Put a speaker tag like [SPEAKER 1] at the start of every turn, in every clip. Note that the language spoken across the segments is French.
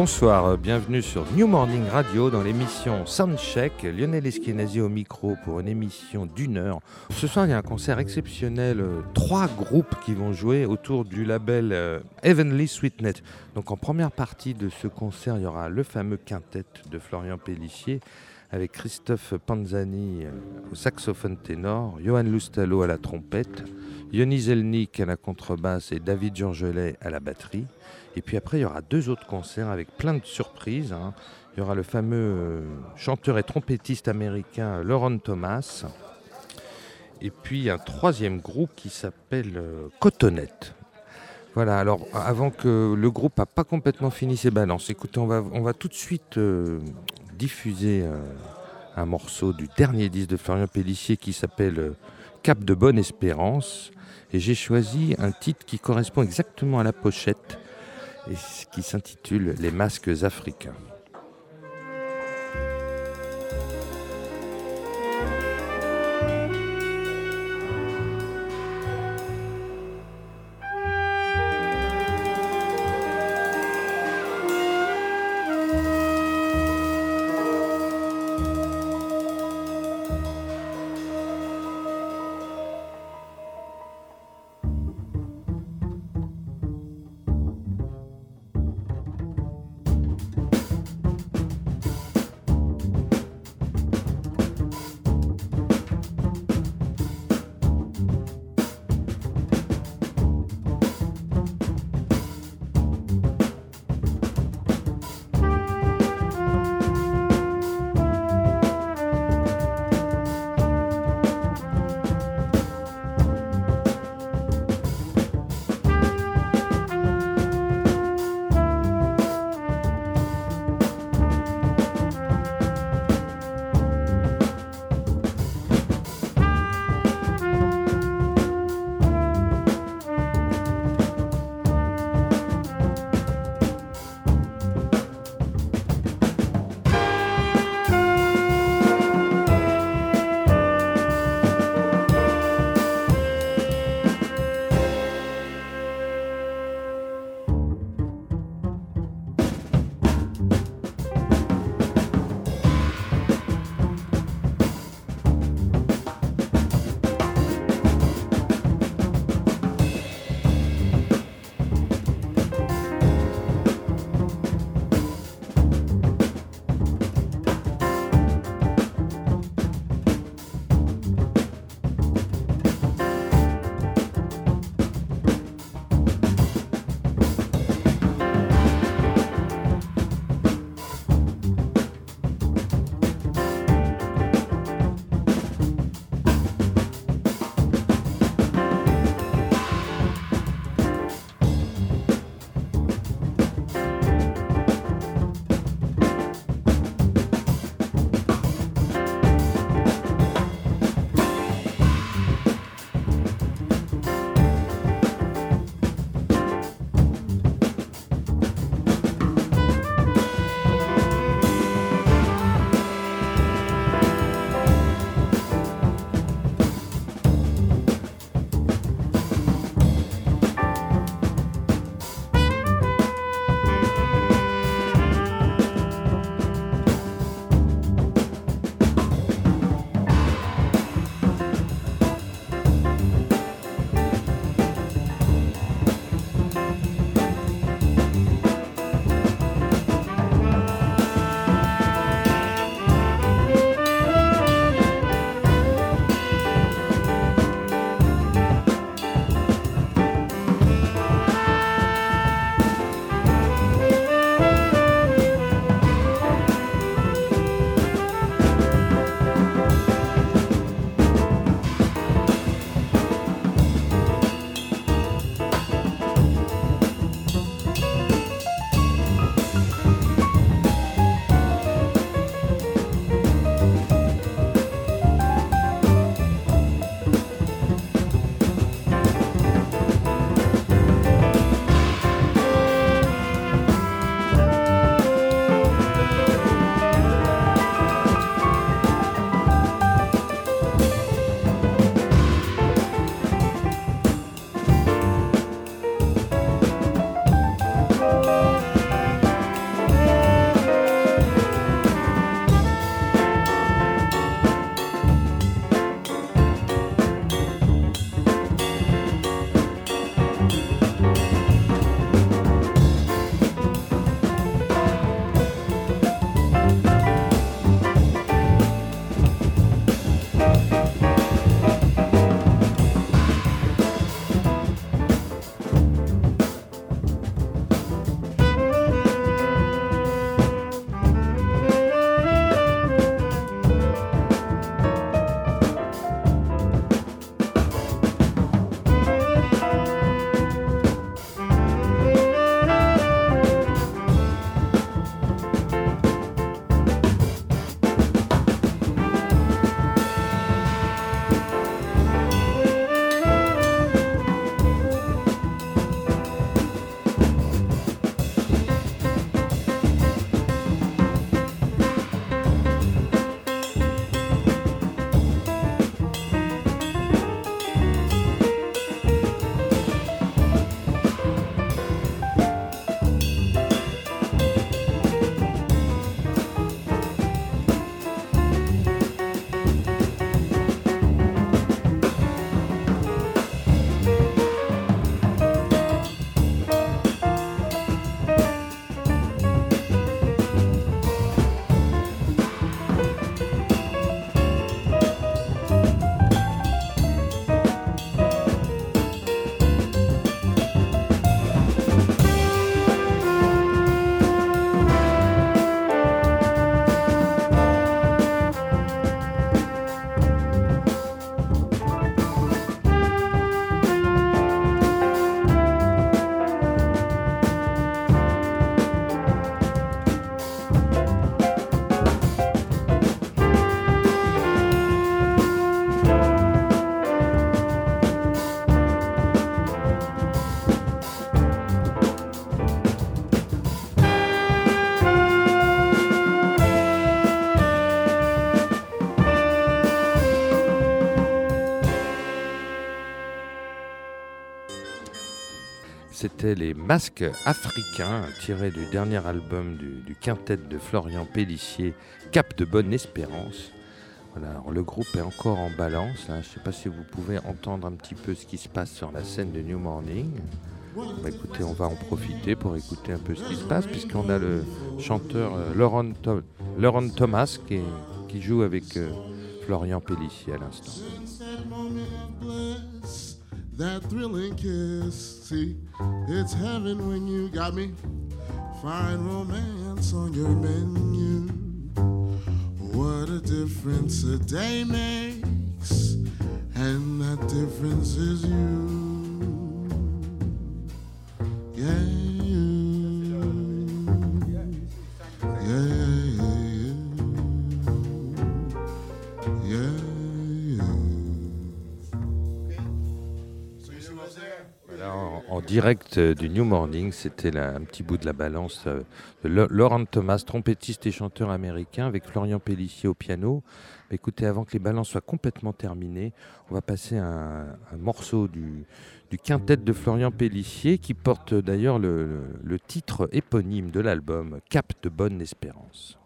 [SPEAKER 1] Bonsoir, bienvenue sur New Morning Radio dans l'émission Soundcheck. Lionel Eskenazi au micro pour une émission d'une heure. Ce soir, il y a un concert exceptionnel. euh, Trois groupes qui vont jouer autour du label euh, Heavenly Sweetnet. Donc en première partie de ce concert, il y aura le fameux quintet de Florian Pellissier avec Christophe Panzani euh, au saxophone ténor, Johan Lustalo à la trompette, Yoni Zelnik à la contrebasse et David Georgelet à la batterie. Et puis après, il y aura deux autres concerts avec plein de surprises. hein. Il y aura le fameux euh, chanteur et trompettiste américain Lauren Thomas. Et puis un troisième groupe qui s'appelle euh, Cotonette. Voilà, alors avant que le groupe n'a pas complètement fini ses balances, écoutez, on va, on va tout de suite euh, diffuser un morceau du dernier disque de Florian Pellissier qui s'appelle Cap de Bonne Espérance. Et j'ai choisi un titre qui correspond exactement à la pochette et qui s'intitule Les masques africains. Les masques africains tirés du dernier album du, quintet de Florian Pellissier, Cap de Bonne Espérance. Voilà, le groupe est encore en balance. Je ne sais pas si vous pouvez entendre un petit peu ce qui se passe sur la scène de New Morning. Bah, écoutez, on va en profiter pour écouter un peu ce qui se passe, puisqu'on a le chanteur euh, Laurent, Thomas qui, joue avec euh, Florian Pellissier à l'instant. That thrilling kiss. See, it's heaven when you got me. Find romance on your menu. What a difference a day makes, and that difference is you. Direct euh, du New Morning. C'était un petit bout de la balance euh, de Laurent Thomas, trompettiste et chanteur américain, avec Florian Pellissier au piano. Écoutez, avant que les balances soient complètement terminées, on va passer un, un morceau du, quintet de Florian Pellissier qui porte d'ailleurs le, le titre éponyme de l'album Cap de Bonne Espérance.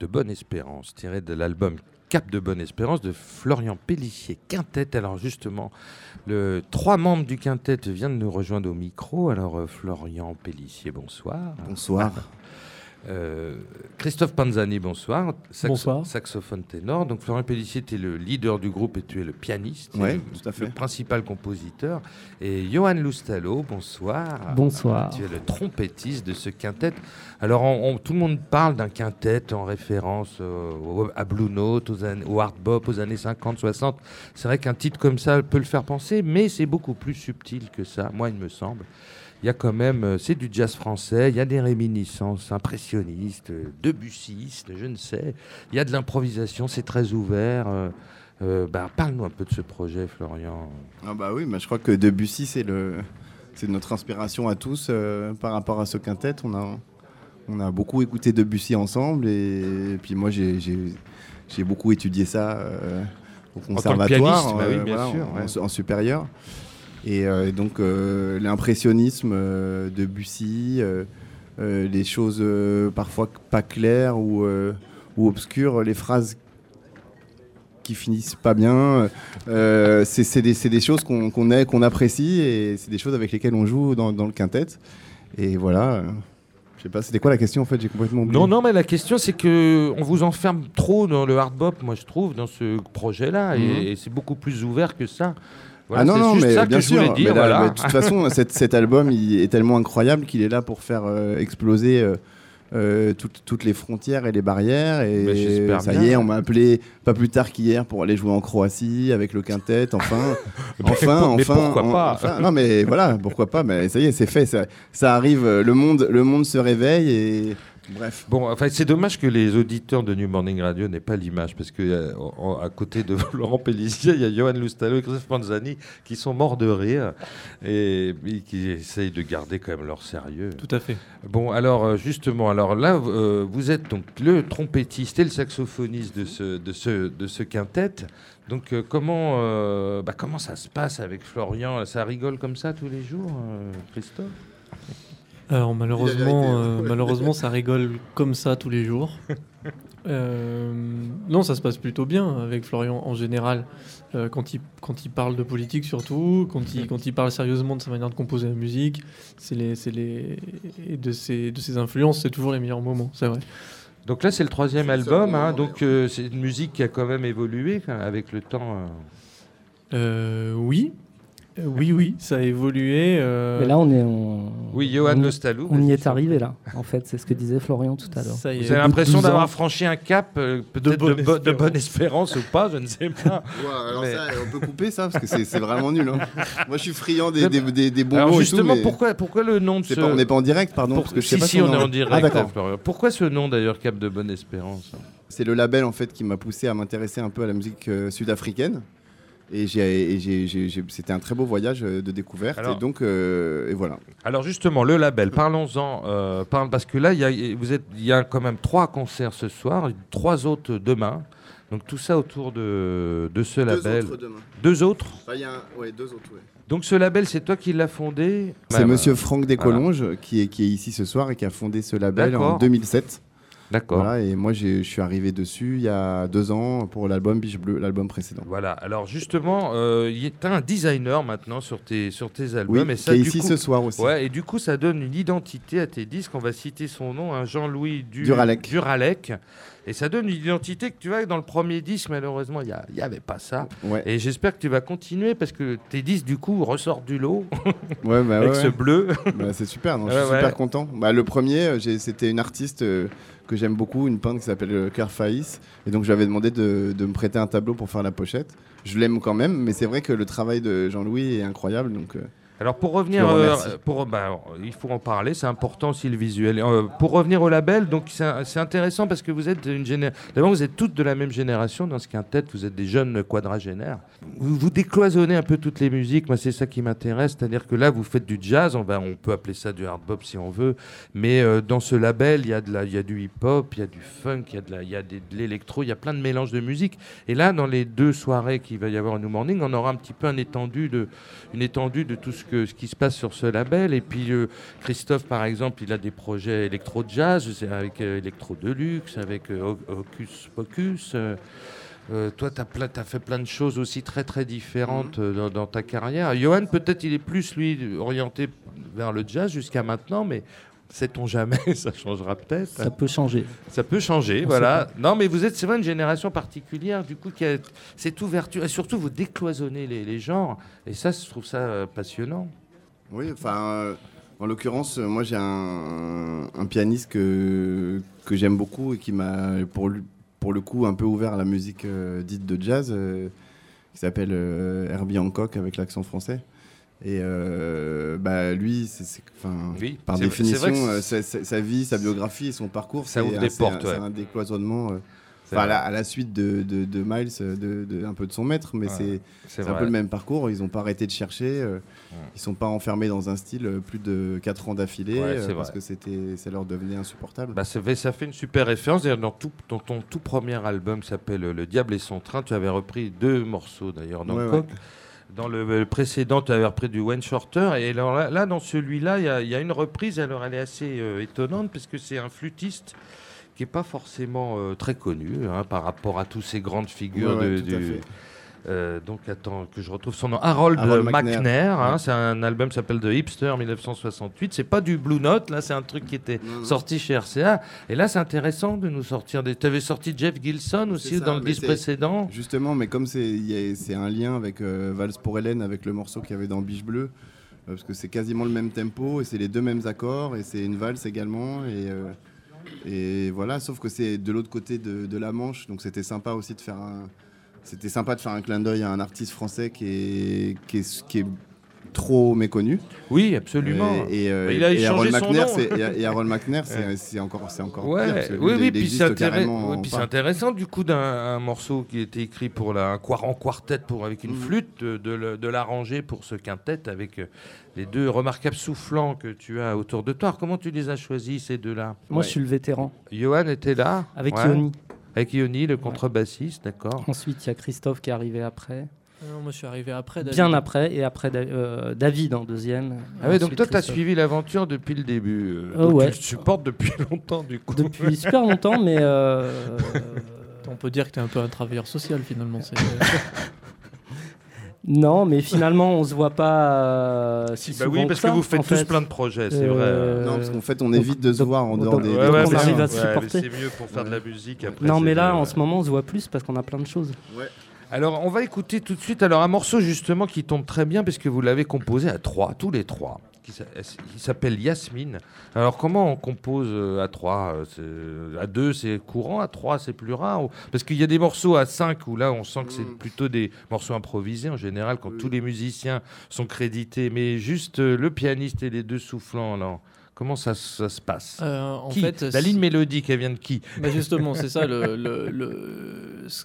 [SPEAKER 1] De Bonne Espérance, tiré de l'album Cap de Bonne Espérance de Florian Pellissier, quintet. Alors justement, le, trois membres du quintet viennent de nous rejoindre au micro. Alors euh, Florian Pellissier, bonsoir.
[SPEAKER 2] Bonsoir.
[SPEAKER 1] Euh, Christophe Panzani, bonsoir.
[SPEAKER 3] bonsoir.
[SPEAKER 1] Saxophone ténor. Donc Florian Pellissier, tu es le leader du groupe et tu es le pianiste.
[SPEAKER 2] Oui,
[SPEAKER 1] le,
[SPEAKER 2] tout à fait.
[SPEAKER 1] Le principal compositeur. Et Johan Loustalo, bonsoir.
[SPEAKER 3] Bonsoir.
[SPEAKER 1] Tu es le trompettiste de ce quintet. Alors on, tout le monde parle d'un quintet en référence euh, à Blue Note, aux années, au hard bop, aux années 50, 60. C'est vrai qu'un titre comme ça peut le faire penser, mais c'est beaucoup plus subtil que ça, moi il me semble il y a quand même, euh, c'est du jazz français, il y a des réminiscences impressionnistes, euh, debussistes, je ne sais. Il y a de l'improvisation, c'est très ouvert. Euh, bah, Parle-nous un peu de ce projet, Florian.
[SPEAKER 2] Ah bah oui, bah je crois que Debussy, c'est le, c'est notre inspiration à tous par rapport à ce quintet. On a, on a beaucoup écouté Debussy ensemble et, puis moi j'ai, j'ai, beaucoup étudié ça au conservatoire,
[SPEAKER 1] bah oui, bien
[SPEAKER 2] sûr, en, supérieur. Et euh, donc euh, l'impressionnisme euh, de Bussy, les choses parfois pas claires ou, ou obscures, les phrases qui finissent pas bien. c'est des, des, choses qu'on qu'on apprécie et c'est des choses avec lesquelles on joue dans, dans le quintet. Et voilà. Je sais pas, c'était quoi la question en fait? J'ai complètement oublié.
[SPEAKER 1] Non, non, mais la question c'est que on vous enferme trop dans le hard bop, moi je trouve, dans ce projet-là, et,
[SPEAKER 2] Mhm.
[SPEAKER 1] et c'est beaucoup plus ouvert que ça.
[SPEAKER 2] Ah non, non, mais bien sûr. mais là, mais de toute façon, cet, cet, album il est tellement incroyable qu'il est là pour faire euh, exploser euh, euh, toutes, toutes, les frontières et les barrières. Et ça
[SPEAKER 1] bien.
[SPEAKER 2] y est, on m'a appelé pas plus tard qu'hier pour aller jouer en Croatie avec le quintet. Enfin, enfin,
[SPEAKER 1] mais
[SPEAKER 2] enfin.
[SPEAKER 1] Pourquoi
[SPEAKER 2] on,
[SPEAKER 1] pas
[SPEAKER 2] enfin, Non, mais voilà, pourquoi pas Mais ça y est, c'est fait. Ça, ça, arrive. Le monde, le monde se réveille et. Bref.
[SPEAKER 1] Bon, enfin, c'est dommage que les auditeurs de New Morning Radio n'aient pas l'image, parce que euh, à côté de Laurent Pellissier, il y a Johan Lustalo et Christophe Panzani qui sont morts de rire et, et, qui essayent de garder quand même leur sérieux.
[SPEAKER 3] Tout à fait.
[SPEAKER 1] Bon, alors euh, justement, alors là, euh, vous êtes donc le trompettiste et le saxophoniste de ce, de ce, de ce quintet. Donc euh, comment, bah, comment ça se passe avec Florian? Ça rigole comme ça tous les jours, Christophe?
[SPEAKER 3] Alors malheureusement, euh, malheureusement, ça rigole comme ça tous les jours. Euh, non, ça se passe plutôt bien avec Florian en général. Euh, quand, il, quand il parle de politique surtout, quand il, quand il parle sérieusement de sa manière de composer la musique, c'est les, les, et de ses, de ses influences, c'est toujours les meilleurs moments, c'est vrai.
[SPEAKER 1] Donc là, c'est le troisième album, hein, donc euh, c'est une musique qui a quand même évolué avec le temps.
[SPEAKER 3] Euh, oui, oui, oui, ça a évolué. Euh...
[SPEAKER 4] Mais là, on est. On...
[SPEAKER 1] Oui, Johan
[SPEAKER 4] on,
[SPEAKER 1] Nostalou.
[SPEAKER 4] On y est arrivé là, en fait. C'est ce que disait Florian tout à l'heure.
[SPEAKER 1] Vous avez l'impression d'avoir franchi un cap, euh, de, bonne de, bo de, bonne espérance ou pas, je ne sais pas.
[SPEAKER 2] Ouais, alors mais... ça, on peut couper ça parce que c'est vraiment nul. Hein. Moi, je suis friand des, des, des, des bons
[SPEAKER 1] alors
[SPEAKER 2] mots.
[SPEAKER 1] Justement,
[SPEAKER 2] et tout, mais...
[SPEAKER 1] pourquoi, pourquoi le nom de ce.
[SPEAKER 2] Pas, on n'est pas en direct, pardon.
[SPEAKER 1] Pour...
[SPEAKER 2] Parce que je
[SPEAKER 1] si,
[SPEAKER 2] pas
[SPEAKER 1] si, on, on est en direct,
[SPEAKER 2] ah,
[SPEAKER 1] Florian. Pourquoi ce nom d'ailleurs, Cap de Bonne Espérance?
[SPEAKER 2] C'est le label en fait qui m'a poussé à m'intéresser un peu à la musique euh, sud-africaine. Et, c'était un très beau voyage de découverte.
[SPEAKER 1] Alors,
[SPEAKER 2] et donc, euh, et voilà.
[SPEAKER 1] Alors justement, le label, parlons-en. Euh, parce que là, il y, a, y quand même trois concerts ce soir, trois autres demain. Donc tout ça autour de, de ce
[SPEAKER 2] deux
[SPEAKER 1] label.
[SPEAKER 2] Autres demain.
[SPEAKER 1] Deux autres
[SPEAKER 2] enfin, y a un, ouais, deux autres, ouais.
[SPEAKER 1] Donc ce label, c'est toi qui l'as fondé?
[SPEAKER 2] C'est monsieur Franck Descolonges voilà. qui, est, qui est ici ce soir et qui a fondé ce label en 2007.
[SPEAKER 1] D'accord.
[SPEAKER 2] Voilà, et moi, je suis arrivé dessus il y a deux ans pour l'album Biche Bleu, l'album précédent.
[SPEAKER 1] Voilà, alors justement, euh, tu as un designer maintenant sur tes, sur tes albums.
[SPEAKER 2] Oui,
[SPEAKER 1] et ça,
[SPEAKER 2] qui est ici
[SPEAKER 1] coup,
[SPEAKER 2] ce soir aussi.
[SPEAKER 1] Ouais, et du coup, ça donne une identité à tes disques. On va citer son nom, hein, Jean-Louis du...
[SPEAKER 2] Duralec.
[SPEAKER 1] Duralec. Et ça donne une identité que tu vois, dans le premier disque, malheureusement, il n'y avait pas ça.
[SPEAKER 2] Ouais.
[SPEAKER 1] Et j'espère que tu vas continuer parce que tes disques, du coup, ressortent du lot.
[SPEAKER 2] ouais, bah,
[SPEAKER 1] avec
[SPEAKER 2] ouais.
[SPEAKER 1] ce bleu.
[SPEAKER 2] bah, c'est super, non, je suis super content. Bah, le premier, c'était une artiste. Euh, que j'aime beaucoup, une peintre qui s'appelle Claire Faïs. Et donc, je lui avais demandé de, de, me prêter un tableau pour faire la pochette. Je l'aime quand même, mais c'est vrai que le travail de Jean-Louis est incroyable. Donc, euh,
[SPEAKER 1] alors pour revenir, euh, pour, bah, il faut en parler, c'est important aussi le visuel. Euh, pour revenir au label, donc c'est intéressant parce que vous êtes une génération. D'abord, vous êtes toutes de la même génération dans ce quintet. Vous êtes des jeunes quadragénaires. Vous, vous décloisonnez un peu toutes les musiques. Moi, c'est ça qui m'intéresse, c'est-à-dire que là, vous faites du jazz. On, va, on peut appeler ça du hard bop si on veut, mais euh, dans ce label, il y a de la, il y a du hip-hop, il y a du funk, il y a de la, il y a des, de l'électro, il y a plein de mélanges de musique. Et là, dans les deux soirées qu'il va y avoir au New Morning, on aura un petit peu un étendu de, une étendue de tout ce que ce qui se passe sur ce label. Et puis euh, Christophe, par exemple, il a des projets électro-jazz avec euh, Electro Deluxe, avec euh, Hocus Pocus. Euh, toi, tu as, fait plein de choses aussi très très différentes dans, dans ta carrière. Johan, peut-être il est plus, lui, orienté vers le jazz jusqu'à maintenant, mais sait-on jamais, ça changera peut-être.
[SPEAKER 4] Ça peut changer.
[SPEAKER 1] Ça peut changer,
[SPEAKER 4] On
[SPEAKER 1] voilà. Non, mais vous êtes, c'est vrai, une génération particulière, du coup, qui a cette ouverture. Et surtout, vous décloisonnez les, les genres. Et ça, je trouve ça euh, passionnant.
[SPEAKER 2] Oui, enfin, euh, en l'occurrence, euh, moi j'ai un, un pianiste que, que j'aime beaucoup et qui m'a, pour, lui- pour le coup, un peu ouvert à la musique euh, dite de jazz, euh, qui s'appelle euh, Herbie Hancock avec l'accent français. Et euh, bah, lui, c'est,
[SPEAKER 1] Oui,
[SPEAKER 2] par définition, euh, sa, vie, sa biographie et son parcours,
[SPEAKER 1] Ça
[SPEAKER 2] c'est
[SPEAKER 1] ouvre
[SPEAKER 2] un-
[SPEAKER 1] des portes, ouais.
[SPEAKER 2] c'est un décloisonnement. euh, à la, à la suite de, de, de Miles, de, de- un peu de son maître, mais
[SPEAKER 1] Ouais,
[SPEAKER 2] c'est, un peu le même parcours, ils n'ont pas arrêté de chercher, euh, ils sont pas enfermés dans un style plus de 4 ans d'affilée parce que c'était, ça leur devenait insupportable.
[SPEAKER 1] Bah, ça, fait, ça fait une super référence. D'ailleurs, dans, tout- dans ton tout premier album qui s'appelle Le Diable et son train, tu avais repris deux morceaux d'ailleurs dans le. Dans le, précédent, tu avais repris du Wayne Shorter. Et alors là, là, dans celui-là, il y a- il y, a une reprise. Alors, elle est assez euh, étonnante parce que c'est un flûtiste qui n'est pas forcément euh, très connu hein, par rapport à tous ces grandes figures
[SPEAKER 2] Ouais,
[SPEAKER 1] de, du-. Euh, donc attends que je retrouve son nom. Harold,
[SPEAKER 2] Harold
[SPEAKER 1] McNair.
[SPEAKER 2] McNair.
[SPEAKER 1] hein,
[SPEAKER 2] Ouais.
[SPEAKER 1] c'est un album qui s'appelle The Hipster 1968. C'est pas du Blue Note, là c'est un truc qui était
[SPEAKER 2] Non, non.
[SPEAKER 1] sorti chez RCA. Et là c'est intéressant de nous sortir des. Tu avais sorti Jeff Gilson aussi
[SPEAKER 2] ça,
[SPEAKER 1] dans le disque précédent.
[SPEAKER 2] Justement, mais comme c'est, un lien avec euh, Vals pour Hélène, avec le morceau qu'il y avait dans Biche Bleue, euh, parce que c'est quasiment le même tempo et c'est les deux mêmes accords et c'est une valse également. Et, euh, et voilà, sauf que c'est de l'autre côté de, de la Manche, donc c'était sympa aussi de faire un. C'était sympa de faire un clin d'œil à un artiste français qui est, qui est, qui est trop méconnu.
[SPEAKER 1] Oui, absolument.
[SPEAKER 2] Et, et, euh,
[SPEAKER 1] il a
[SPEAKER 2] et Harold McNair,
[SPEAKER 1] nom.
[SPEAKER 2] c'est- et, et Harold McNair, c'est encore, c'est encore.
[SPEAKER 1] Ouais, oui, oui, puis c'est oui, puis c'est intéressant du coup d'un un morceau qui a été écrit pour la, un, en quartet pour, avec une
[SPEAKER 2] Mhm.
[SPEAKER 1] flûte, de, de l'arranger pour ce quintet avec euh, les deux remarquables soufflants que tu as autour de toi. Alors, comment tu les as choisis ces deux-là?
[SPEAKER 4] Moi,
[SPEAKER 2] Ouais.
[SPEAKER 4] je suis le vétéran.
[SPEAKER 1] Johan était là
[SPEAKER 4] Avec
[SPEAKER 1] Ouais.
[SPEAKER 4] Yoni.
[SPEAKER 1] Avec Yoni, le contrebassiste, d'accord.
[SPEAKER 4] Ensuite, il y a Christophe qui est arrivé après.
[SPEAKER 3] Ah non, moi, je suis arrivé après. David.
[SPEAKER 4] Bien après. Et après, Da- euh, David en deuxième.
[SPEAKER 1] Ah ouais, donc toi, tu as suivi l'aventure depuis le début. euh,
[SPEAKER 4] Oh,
[SPEAKER 1] donc
[SPEAKER 4] ouais.
[SPEAKER 1] Tu le supportes depuis longtemps, du coup.
[SPEAKER 4] Depuis super longtemps, mais. euh,
[SPEAKER 3] On peut dire que tu es un peu un travailleur social finalement.
[SPEAKER 4] Non, mais finalement, on se voit pas euh, si
[SPEAKER 1] Bah
[SPEAKER 4] souvent
[SPEAKER 1] oui, parce que,
[SPEAKER 4] ça,
[SPEAKER 1] vous faites
[SPEAKER 4] en
[SPEAKER 1] tous
[SPEAKER 4] fait.
[SPEAKER 1] plein de projets, c'est
[SPEAKER 4] Euh,
[SPEAKER 1] vrai.
[SPEAKER 2] Non, parce qu'en fait, on
[SPEAKER 4] donc-
[SPEAKER 2] évite de se voir en
[SPEAKER 4] donc-
[SPEAKER 2] dehors des,
[SPEAKER 4] Ouais,
[SPEAKER 2] des
[SPEAKER 4] ouais,
[SPEAKER 1] mais
[SPEAKER 4] on arrive à
[SPEAKER 1] c'est-
[SPEAKER 4] se supporter.
[SPEAKER 1] c'est mieux pour faire de la musique. Après,
[SPEAKER 4] Non, mais là, en ce moment, on se voit plus parce qu'on a plein de choses.
[SPEAKER 1] Alors, on va écouter tout de suite alors un morceau justement qui tombe très bien parce que vous l'avez composé à trois, tous les trois, qui s'a- qui s'appelle Yasmine. Alors, comment on compose euh, à trois euh, c'est- À deux, c'est courant, à trois, c'est plus rare Parce qu'il y a des morceaux à cinq où là, on sent que c'est
[SPEAKER 2] Mm.
[SPEAKER 1] plutôt des morceaux improvisés en général quand
[SPEAKER 2] Oui.
[SPEAKER 1] tous les musiciens sont crédités, mais juste euh, le pianiste et les deux soufflants, là. Comment ça, ça se passe?
[SPEAKER 3] Euh, en
[SPEAKER 1] Qui?
[SPEAKER 3] fait,
[SPEAKER 1] La ligne mélodique, elle vient de qui?
[SPEAKER 3] Bah justement, c'est ça le, le, le- ce-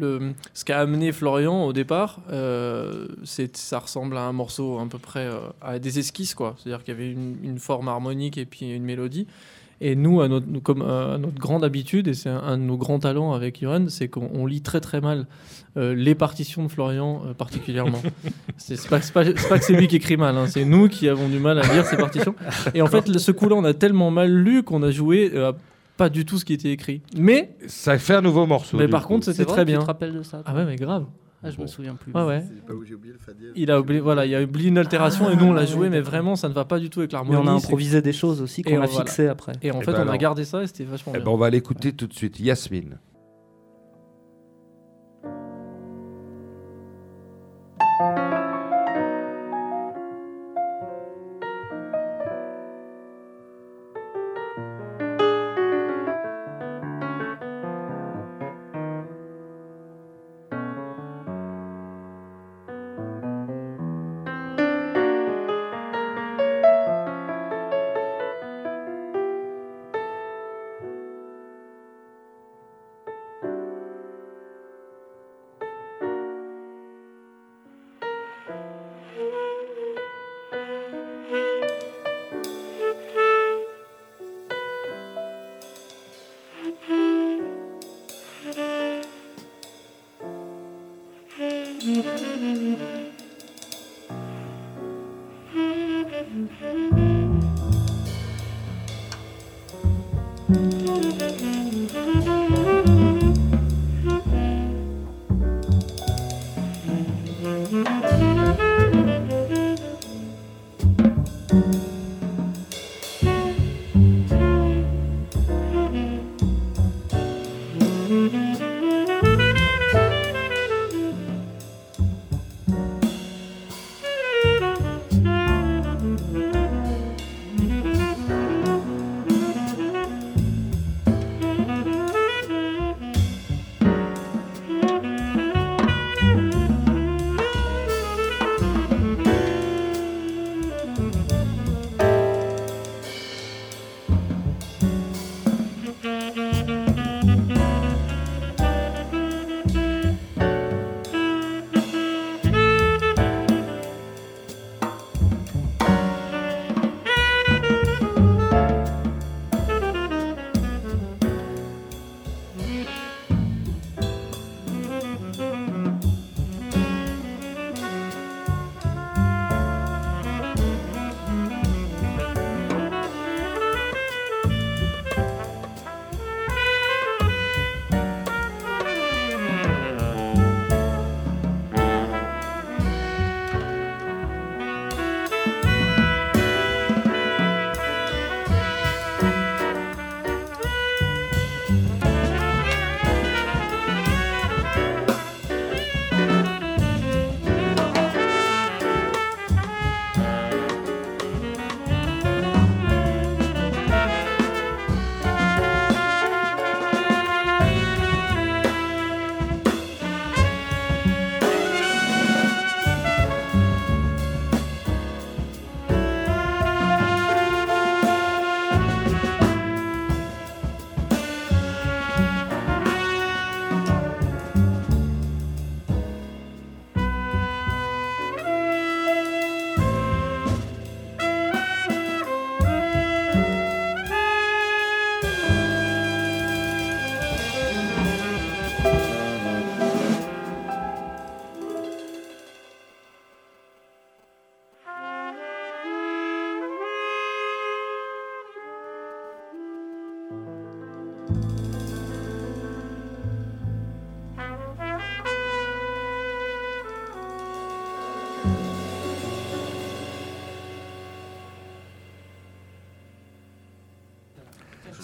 [SPEAKER 3] le- ce qu'a amené Florian au départ. euh, c'est ça ressemble à un morceau à peu près euh, à des esquisses quoi. C'est-à-dire qu'il y avait une, une forme harmonique et puis une mélodie. Et nous, à notre, comme à notre grande habitude, et c'est un, un de nos grands talents avec Johan, c'est qu'on on lit très très mal euh, les partitions de Florian euh, particulièrement. c'est pas, pas, que c'est lui qui écrit mal, hein, c'est nous qui avons du mal à lire ses partitions. Et en fait, ce coup-là, on a tellement mal lu qu'on a joué euh, pas du tout ce qui était écrit. Mais,
[SPEAKER 1] Ça fait un nouveau morceau.
[SPEAKER 3] mais par
[SPEAKER 1] coup.
[SPEAKER 3] contre, c'était très
[SPEAKER 4] tu
[SPEAKER 3] bien.
[SPEAKER 4] te rappelles de ça
[SPEAKER 3] Ah ouais, mais grave.
[SPEAKER 4] Ah, je
[SPEAKER 1] Bon.
[SPEAKER 4] me souviens plus.
[SPEAKER 3] Ouais, ouais.
[SPEAKER 2] Pas où oublié le.
[SPEAKER 3] Il a oublié, voilà, il a oublié une altération et nous on l'a joué, mais vraiment ça ne va pas du tout avec
[SPEAKER 4] Mais
[SPEAKER 3] l'harmonie.
[SPEAKER 4] on a improvisé des choses aussi
[SPEAKER 3] Et
[SPEAKER 4] qu'on
[SPEAKER 3] on-
[SPEAKER 4] a
[SPEAKER 3] voilà.
[SPEAKER 4] fixées après.
[SPEAKER 3] Et en
[SPEAKER 1] Eh
[SPEAKER 3] fait,
[SPEAKER 1] ben
[SPEAKER 3] on
[SPEAKER 1] alors.
[SPEAKER 3] a gardé ça et c'était vachement
[SPEAKER 1] Eh
[SPEAKER 3] bien.
[SPEAKER 1] ben, on va l'écouter tout de suite. Yasmine.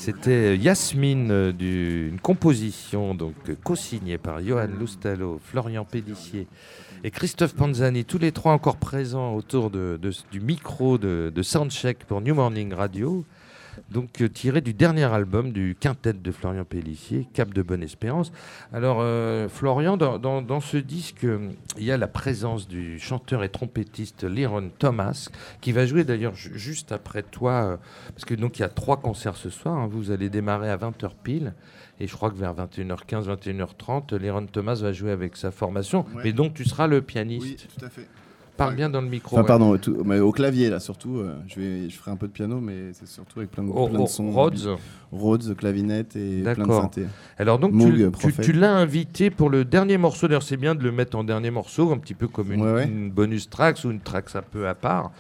[SPEAKER 1] C'était Yasmine, euh, d'une composition donc co-signée par Johan Loustalo, Florian Pédissier et Christophe Panzani, tous les trois encore présents autour du micro de Soundcheck pour New Morning Radio. Donc euh, tiré du dernier album du quintet de Florian Pellissier, Cap de Bonne Espérance. Alors euh, Florian, dans, dans- dans ce disque, euh, il y a la présence du chanteur et trompettiste Liron Thomas, qui va jouer d'ailleurs ju- juste après toi, parce que donc il y a trois concerts ce soir. hein. vous allez démarrer à 20h pile. Et je crois que vers 21h15, 21h30, Liron Thomas va jouer avec sa formation.
[SPEAKER 2] Ouais.
[SPEAKER 1] Mais donc tu seras le pianiste.
[SPEAKER 2] Oui, tout à fait.
[SPEAKER 1] Parle bien dans le micro.
[SPEAKER 2] Enfin,
[SPEAKER 1] ouais.
[SPEAKER 2] pardon, tout- mais au clavier là surtout. euh, je, vais, je ferai un peu de piano, mais c'est surtout avec plein de, plein de sons.
[SPEAKER 1] Rhodes.
[SPEAKER 2] Rhodes, clavinette et plein de synthés.
[SPEAKER 1] Alors donc
[SPEAKER 2] Moog,
[SPEAKER 1] tu, tu-
[SPEAKER 2] Prophète.
[SPEAKER 1] tu l'as invité pour le dernier morceau. D'ailleurs c'est bien de le mettre en dernier morceau, un petit peu comme une,
[SPEAKER 2] Ouais, ouais.
[SPEAKER 1] une bonus track ou une track un peu à part.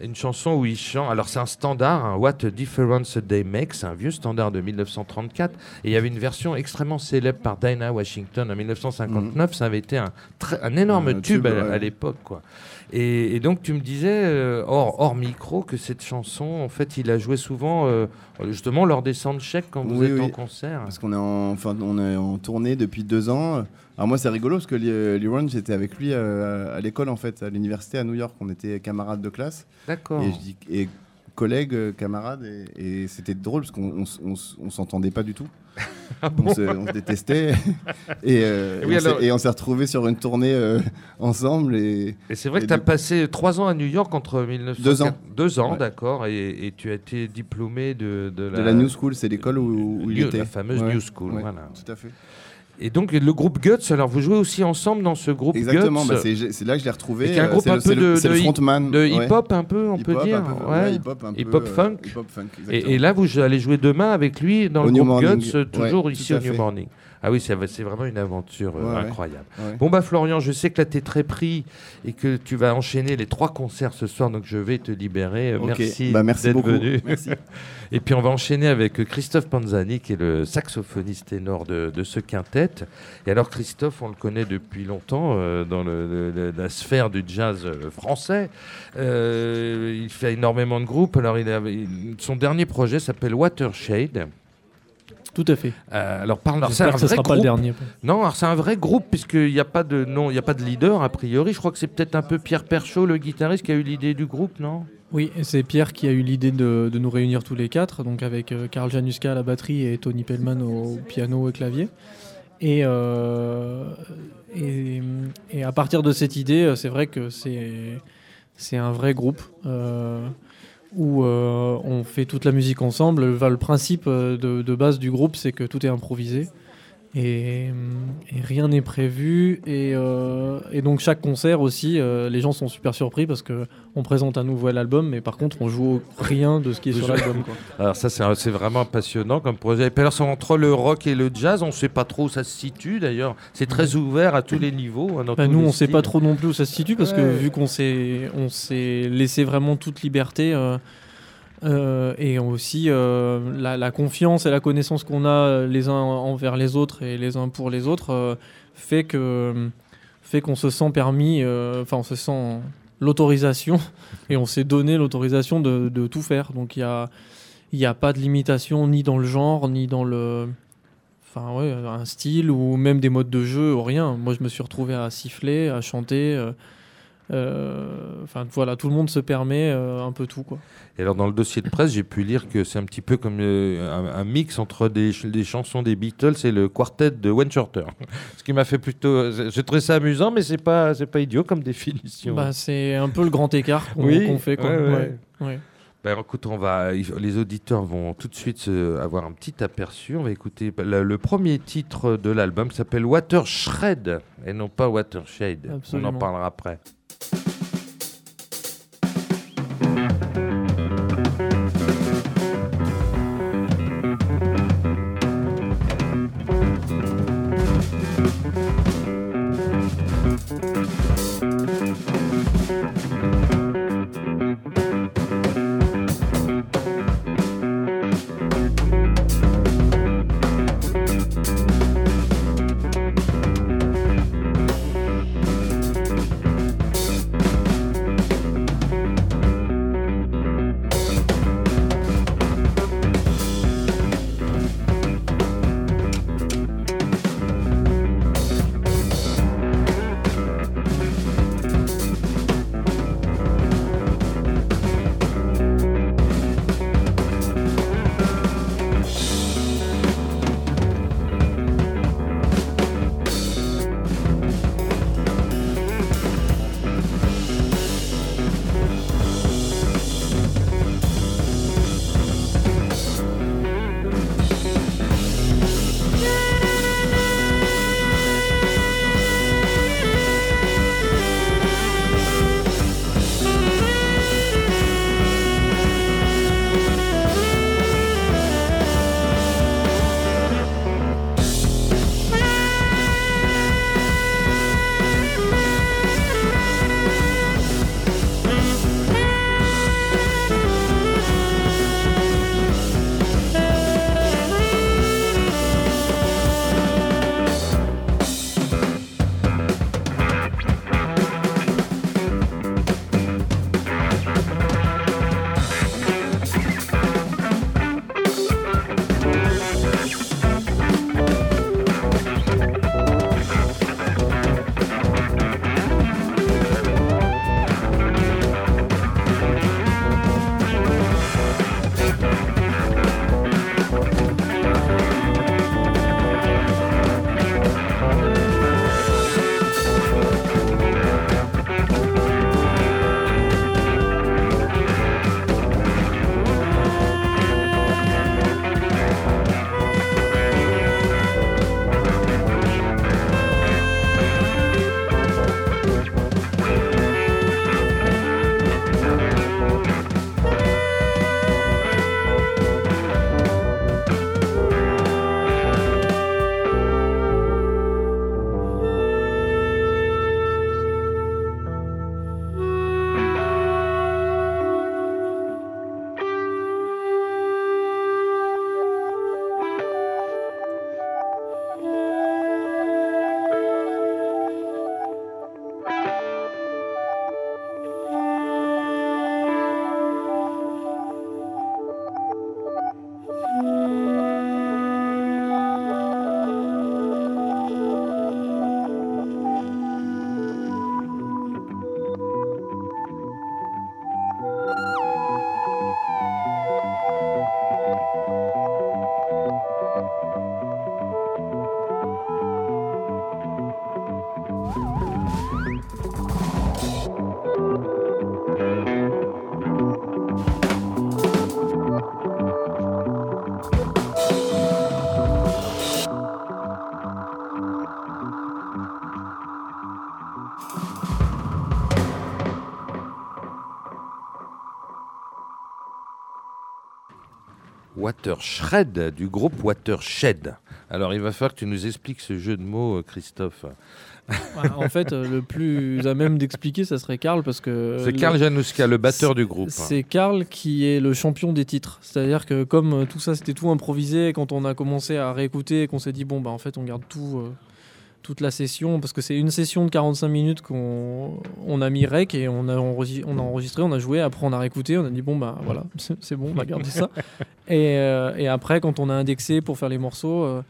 [SPEAKER 1] Une chanson où il chante. Alors c'est un standard, un What a Difference a Day Makes, un vieux standard de 1934. Et il y avait une version extrêmement célèbre par Dinah Washington en 1959. Ça avait été un, énorme
[SPEAKER 2] Un
[SPEAKER 1] tube,
[SPEAKER 2] tube,
[SPEAKER 1] à,
[SPEAKER 2] ouais.
[SPEAKER 1] à l'époque, quoi. Et, et donc tu me disais euh, hors, hors micro que cette chanson, en fait, il a joué souvent euh, justement lors des soundchecks quand vous
[SPEAKER 2] Oui,
[SPEAKER 1] êtes en concert.
[SPEAKER 2] Parce qu'on est en, enfin, on est en tournée depuis deux ans. Alors moi c'est rigolo parce que Liron, j'étais avec lui euh, à l'école en fait, à l'université à New York. On était camarades de classe
[SPEAKER 1] D'accord.
[SPEAKER 2] et, et collègues, euh, camarades. Et, et c'était drôle parce qu'on s'entendait pas du tout. On, se, on se détestait. et, euh,
[SPEAKER 1] Et oui,
[SPEAKER 2] on s'est-
[SPEAKER 1] alors-
[SPEAKER 2] et on s'est retrouvés sur une tournée euh, ensemble. Et,
[SPEAKER 1] Et c'est vrai que tu as passé trois ans à New York entre 1900
[SPEAKER 2] Deux ans.
[SPEAKER 1] Deux ans,
[SPEAKER 2] Ouais.
[SPEAKER 1] d'accord. Et, tu as été diplômé de, de la,
[SPEAKER 2] de la New School, c'est l'école où, où il était.
[SPEAKER 1] la fameuse
[SPEAKER 2] Ouais,
[SPEAKER 1] New School.
[SPEAKER 2] ouais,
[SPEAKER 1] Voilà.
[SPEAKER 2] Tout à fait.
[SPEAKER 1] Et donc le groupe Guts, alors vous jouez aussi ensemble dans ce groupe
[SPEAKER 2] Exactement,
[SPEAKER 1] Guts
[SPEAKER 2] bah, c'est c'est là que je l'ai retrouvé.
[SPEAKER 1] Et qui est un
[SPEAKER 2] euh,
[SPEAKER 1] groupe
[SPEAKER 2] c'est
[SPEAKER 1] un
[SPEAKER 2] le-
[SPEAKER 1] peu
[SPEAKER 2] c'est
[SPEAKER 1] de-
[SPEAKER 2] c'est le
[SPEAKER 1] de hip-
[SPEAKER 2] frontman.
[SPEAKER 1] de
[SPEAKER 2] ouais.
[SPEAKER 1] hip-hop un peu, on peut dire.
[SPEAKER 2] peu,
[SPEAKER 1] ouais.
[SPEAKER 2] ouais, hip-hop,
[SPEAKER 1] Hip-hop
[SPEAKER 2] euh,
[SPEAKER 1] funk.
[SPEAKER 2] hip-hop funk,
[SPEAKER 1] Et, là, vous allez jouer demain avec lui dans
[SPEAKER 2] Au
[SPEAKER 1] le
[SPEAKER 2] New
[SPEAKER 1] groupe
[SPEAKER 2] Morning.
[SPEAKER 1] Guts, euh, toujours
[SPEAKER 2] Ouais,
[SPEAKER 1] ici au New
[SPEAKER 2] fait.
[SPEAKER 1] Morning. Ah oui, c'est vraiment une aventure euh,
[SPEAKER 2] Ouais,
[SPEAKER 1] incroyable.
[SPEAKER 2] Ouais.
[SPEAKER 1] Bon bah Florian, je sais que là tu es très pris et que tu vas enchaîner les trois concerts ce soir, donc je vais te libérer. Merci,
[SPEAKER 2] Bah, merci
[SPEAKER 1] d'être venu.
[SPEAKER 2] Merci.
[SPEAKER 1] Et puis on va enchaîner avec Christophe Panzani, qui est le saxophoniste ténor de, de ce quintet. Et alors Christophe, on le connaît depuis longtemps euh, dans le- le- la sphère du jazz euh, français. Euh, il fait énormément de groupes. Alors il a- il- son dernier projet s'appelle Watershade.
[SPEAKER 3] Tout à fait.
[SPEAKER 1] Euh, alors parle. alors, c'est un
[SPEAKER 3] que
[SPEAKER 1] vrai
[SPEAKER 3] sera pas le
[SPEAKER 1] groupe.
[SPEAKER 3] dernier.
[SPEAKER 1] Non, alors c'est un vrai groupe puisqu'il n'y a pas de non, il y a pas de leader a priori. Je crois que c'est peut-être un peu Pierre Perchaud, le guitariste, qui a eu l'idée du groupe, non?
[SPEAKER 3] Oui, c'est Pierre qui a eu l'idée de, de nous réunir tous les quatre, donc avec euh, Karl Januska à la batterie et Tony Pellman au piano et clavier. Et, euh, et, et à partir de cette idée, c'est vrai que c'est c'est un vrai groupe euh, où euh, on fait toute la musique ensemble. Le, le principe euh, de base du groupe, c'est que tout est improvisé. Et, et rien n'est prévu. Et, euh, et donc chaque concert aussi, euh, les gens sont super surpris parce que on présente un nouvel album, mais par contre on joue rien de ce qui est sur l'album.
[SPEAKER 1] Alors ça, c'est vraiment passionnant comme projet. Et puis alors, c'est entre le rock et le jazz, on ne sait pas trop où ça se situe d'ailleurs. C'est très ouvert à tous les niveaux. hein,
[SPEAKER 3] Bah,
[SPEAKER 1] tous
[SPEAKER 3] nous,
[SPEAKER 1] les
[SPEAKER 3] on sait pas trop non plus où ça se situe parce que vu qu'on s'est on s'est laissé vraiment toute liberté. euh, euh, et aussi euh, la, confiance et la connaissance qu'on a les uns envers les autres et les uns pour les autres euh, fait que fait qu'on se sent permis, euh, enfin on se sent l'autorisation et on s'est donné l'autorisation de, tout faire. Donc il y a il n'y a pas de limitation ni dans le genre ni dans le enfin ouais un style ou même des modes de jeu rien. Moi je me suis retrouvé à siffler, à chanter. Euh, Enfin voilà, tout le monde se permet euh, un peu tout quoi.
[SPEAKER 1] Et alors dans le dossier de presse, j'ai pu lire que c'est un petit peu comme euh, un, un mix entre des, ch- des chansons des Beatles et le quartet de Wayne Shorter. Ce qui m'a fait plutôt, j'ai trouvé ça amusant, mais c'est pas, pas idiot comme définition.
[SPEAKER 3] Bah, c'est un peu le grand écart qu'on
[SPEAKER 1] Oui,
[SPEAKER 3] fait quoi.
[SPEAKER 1] ouais, ouais.
[SPEAKER 3] Ouais, ouais.
[SPEAKER 1] Ben, écoute, on va, les auditeurs vont tout de suite avoir un petit aperçu. On va écouter le, le premier titre de l'album s'appelle Water Shred et non pas Watershade. On en
[SPEAKER 3] Absolument.
[SPEAKER 1] parlera après.
[SPEAKER 5] thank you
[SPEAKER 1] Water Shred du groupe Watershed. Alors il va falloir que tu nous expliques ce jeu de mots, euh, Christophe.
[SPEAKER 3] Voilà, en fait, euh, le plus à même d'expliquer, ça serait Karl parce que
[SPEAKER 1] C'est
[SPEAKER 3] le-
[SPEAKER 1] Karl Januska, le batteur du groupe.
[SPEAKER 3] C'est Karl qui est le champion des titres. C'est-à-dire que comme euh, tout ça c'était tout improvisé, quand on a commencé à réécouter et qu'on s'est dit bon bah en fait on garde tout, euh, toute la session parce que c'est une session de 45 minutes qu'on on a mis rec et on a, on a enregistré, on a joué, après on a réécouté, on a dit bon bah voilà c'est bon, on va garder ça. Et, euh, et après quand on a indexé pour faire les morceaux, euh,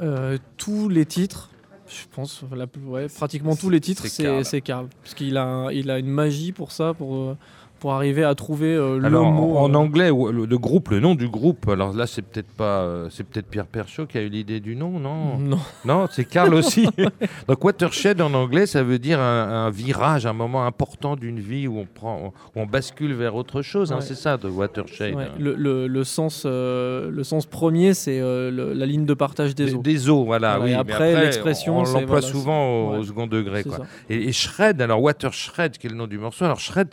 [SPEAKER 3] euh, tous les titres. Je pense, la plus- ouais, pratiquement tous les titres,
[SPEAKER 1] C'est Karl.
[SPEAKER 3] Parce qu'il a, il a une magie pour ça, pour, pour arriver à trouver euh, le
[SPEAKER 1] Alors,
[SPEAKER 3] mot.
[SPEAKER 1] en, en
[SPEAKER 3] euh,
[SPEAKER 1] anglais, le, le groupe, le nom du groupe, alors là, c'est peut-être pas, euh, c'est peut-être Pierre Perchaud qui a eu l'idée du nom, non?
[SPEAKER 3] Non,
[SPEAKER 1] Non, c'est Karl aussi. Donc, watershed en anglais, ça veut dire un, un virage, un moment important d'une vie où on prend, où on bascule vers autre chose. hein, c'est ça, de watershed.
[SPEAKER 3] ouais,
[SPEAKER 1] hein.
[SPEAKER 3] le, le- le sens, euh, le sens premier, c'est euh, la ligne de partage des
[SPEAKER 1] Des,
[SPEAKER 3] eaux.
[SPEAKER 1] des eaux, voilà.
[SPEAKER 3] Voilà,
[SPEAKER 1] oui,
[SPEAKER 3] et après, l'expression,
[SPEAKER 1] on l'emploie
[SPEAKER 3] voilà,
[SPEAKER 1] souvent au,
[SPEAKER 3] ouais.
[SPEAKER 1] au second degré. Quoi. Et, et shred, alors water shred, qui est le nom du morceau. Alors shred,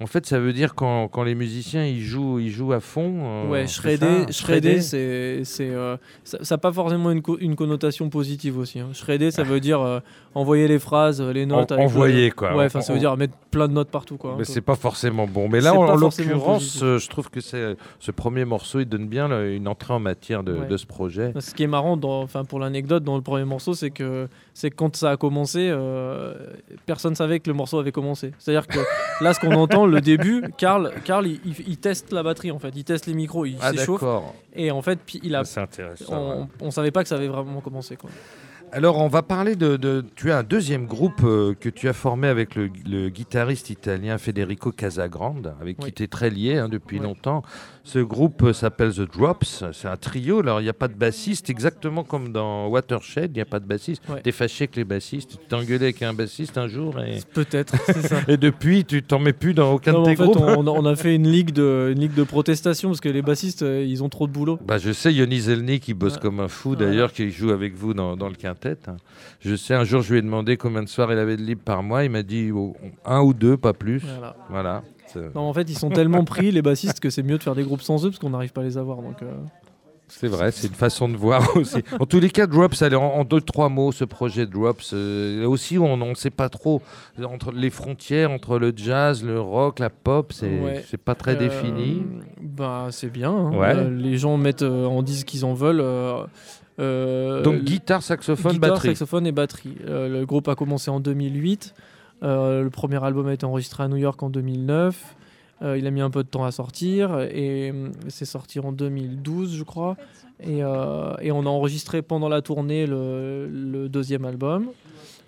[SPEAKER 1] en fait, ça veut dire quand, quand les musiciens ils jouent, ils jouent à fond. euh,
[SPEAKER 3] Ouais, shredder, shredder, c'est, c'est, euh, ça n'a pas forcément une, co- une connotation positive aussi. hein. Shredder, ça veut dire euh, envoyer les phrases, les notes.
[SPEAKER 1] En-
[SPEAKER 3] avec le-
[SPEAKER 1] envoyer, quoi.
[SPEAKER 3] Ouais, enfin, ça
[SPEAKER 1] On-
[SPEAKER 3] veut dire mettre plein de notes partout, quoi.
[SPEAKER 1] Mais c'est pas forcément bon. Mais là, en, l'occurrence, euh, je trouve que c'est ce premier morceau, il donne bien le- une entrée en matière de,
[SPEAKER 3] Ouais.
[SPEAKER 1] de ce projet.
[SPEAKER 3] Ce qui est marrant, dans, enfin pour l'anecdote, dans le premier morceau, c'est que, c'est que quand ça a commencé, personne savait que le morceau avait commencé. C'est-à-dire que là, ce qu'on entend, le début, Karl, Karl il, il- il teste la batterie en fait, il teste les micros, il
[SPEAKER 1] Ah
[SPEAKER 3] s'échauffe,
[SPEAKER 1] d'accord.
[SPEAKER 3] et en fait, puis il a,
[SPEAKER 1] Ah, C'est intéressant. ouais.
[SPEAKER 3] on, on savait pas que ça avait vraiment commencé. Quoi.
[SPEAKER 1] Alors, on va parler de, de- Tu as un deuxième groupe euh, que tu as formé avec le, le guitariste italien Federico Casagrande, avec qui tu es très lié hein, depuis longtemps. Ce groupe s'appelle The Drops. C'est un trio. Alors, il n'y a pas de bassiste, exactement comme dans Watershed, il n'y a pas de bassiste.
[SPEAKER 3] Ouais.
[SPEAKER 1] Tu es fâché avec les bassistes. Tu t'es engueulé avec un bassiste un jour et,
[SPEAKER 3] Peut-être, c'est ça.
[SPEAKER 1] et depuis, tu t'en mets plus dans aucun
[SPEAKER 3] Non,
[SPEAKER 1] de tes
[SPEAKER 3] en fait,
[SPEAKER 1] groupes.
[SPEAKER 3] on, on a fait une ligue de, une ligue de protestation parce que les bassistes, euh, ils ont trop de boulot.
[SPEAKER 1] Bah, je sais, Yoni Zelny qui bosse
[SPEAKER 3] Ouais.
[SPEAKER 1] comme un fou
[SPEAKER 3] Ouais.
[SPEAKER 1] d'ailleurs, qui joue avec vous dans, dans le quintet. Je sais, un jour, je lui ai demandé combien de soirs il avait de libre par mois. Il m'a dit oh, un ou deux, pas plus.
[SPEAKER 3] Voilà.
[SPEAKER 1] Voilà.
[SPEAKER 3] Non, en fait, ils sont tellement pris, les bassistes, que c'est mieux de faire des groupes sans eux parce qu'on n'arrive pas à les avoir. Donc, euh,
[SPEAKER 1] C'est vrai, c'est une façon de voir aussi. En tous les cas, Drops, allez, en, en deux, trois mots, ce projet Drops, euh, là aussi, on ne sait pas trop entre les frontières, entre le jazz, le rock, la pop, c'est
[SPEAKER 3] Ouais.
[SPEAKER 1] pas très
[SPEAKER 3] euh,
[SPEAKER 1] défini.
[SPEAKER 3] Bah, c'est bien. hein.
[SPEAKER 1] Ouais.
[SPEAKER 3] Euh, les gens mettent euh, en disent qu'ils en veulent. euh, euh,
[SPEAKER 1] Donc, guitare, saxophone,
[SPEAKER 3] guitare,
[SPEAKER 1] batterie.
[SPEAKER 3] saxophone et batterie. Euh, le groupe a commencé en 2008. Euh, le premier album a été enregistré à New York en 2009. Euh, il a mis un peu de temps à sortir et euh, c'est sorti en 2012, je crois. Et, euh, et on a enregistré pendant la tournée le deuxième album.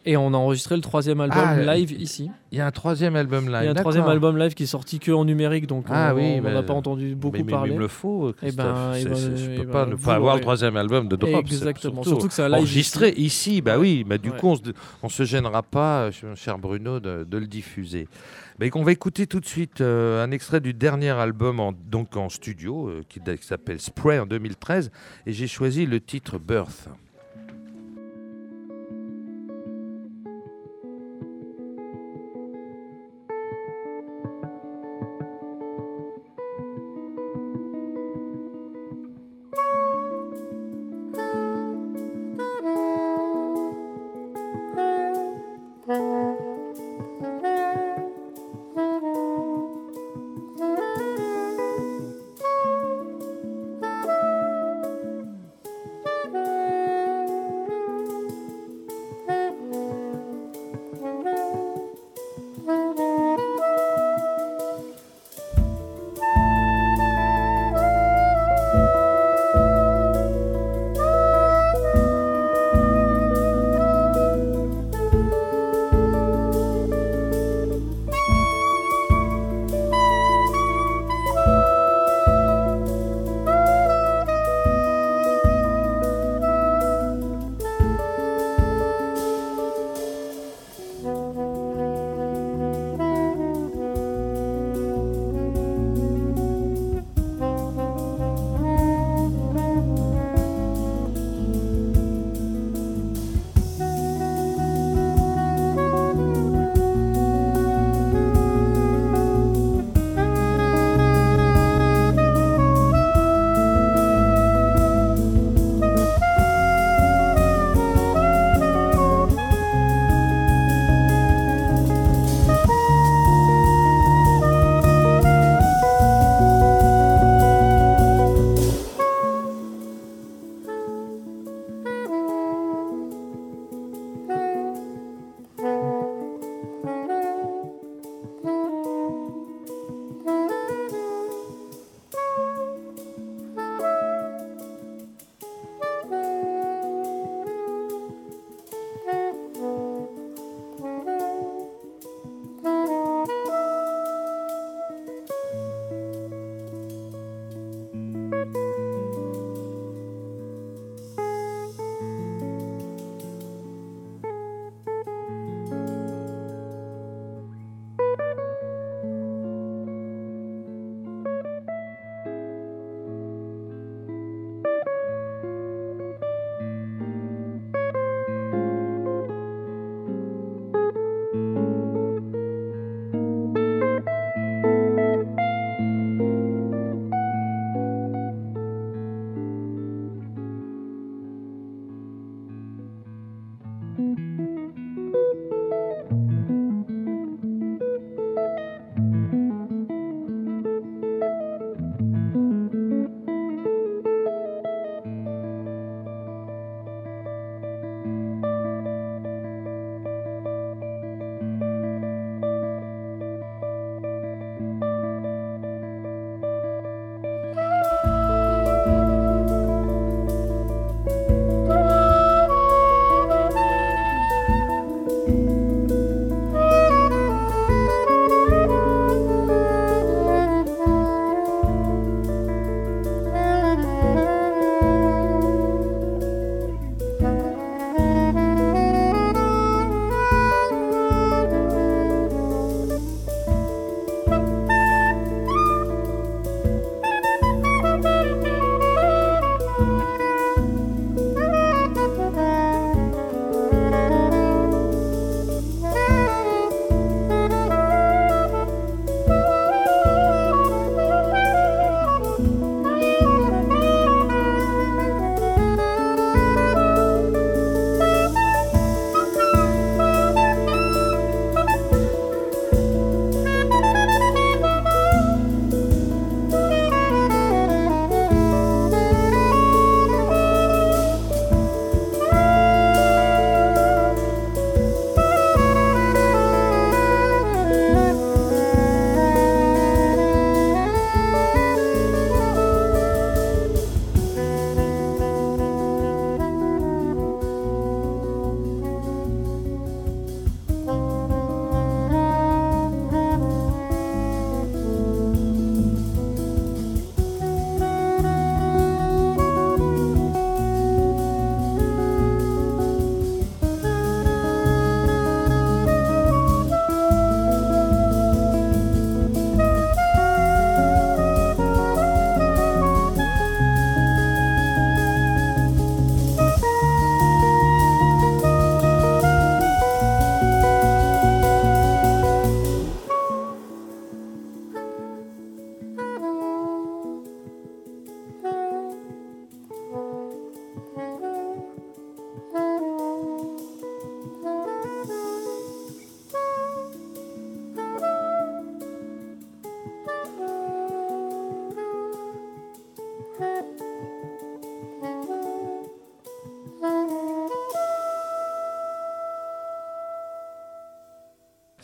[SPEAKER 3] Et on a enregistré le troisième album
[SPEAKER 1] Ah,
[SPEAKER 3] live ici.
[SPEAKER 1] Il y a un troisième album live.
[SPEAKER 3] Il y a un troisième album live qui est sorti que en numérique, donc
[SPEAKER 1] Ah
[SPEAKER 3] on
[SPEAKER 1] oui,
[SPEAKER 3] n'en
[SPEAKER 1] mais-
[SPEAKER 3] a pas entendu beaucoup
[SPEAKER 1] mais, mais-
[SPEAKER 3] parler.
[SPEAKER 1] mais il me le faut,
[SPEAKER 3] Eh
[SPEAKER 1] Christophe.
[SPEAKER 3] ben, eh ben,
[SPEAKER 1] je
[SPEAKER 3] eh
[SPEAKER 1] peux
[SPEAKER 3] ben,
[SPEAKER 1] pas ne pas avoir le troisième album de Drops.
[SPEAKER 3] Exactement.
[SPEAKER 1] surtout.
[SPEAKER 3] Surtout que c'est live
[SPEAKER 1] enregistré
[SPEAKER 3] ici.
[SPEAKER 1] ici, bah oui, bah du
[SPEAKER 3] Ouais.
[SPEAKER 1] coup on se, on se gênera pas, euh, cher Bruno, de, de le diffuser. Bah, on va écouter tout de suite euh, un extrait du dernier album en, donc en studio euh, qui, qui s'appelle Spray en 2013 et j'ai choisi le titre Birth.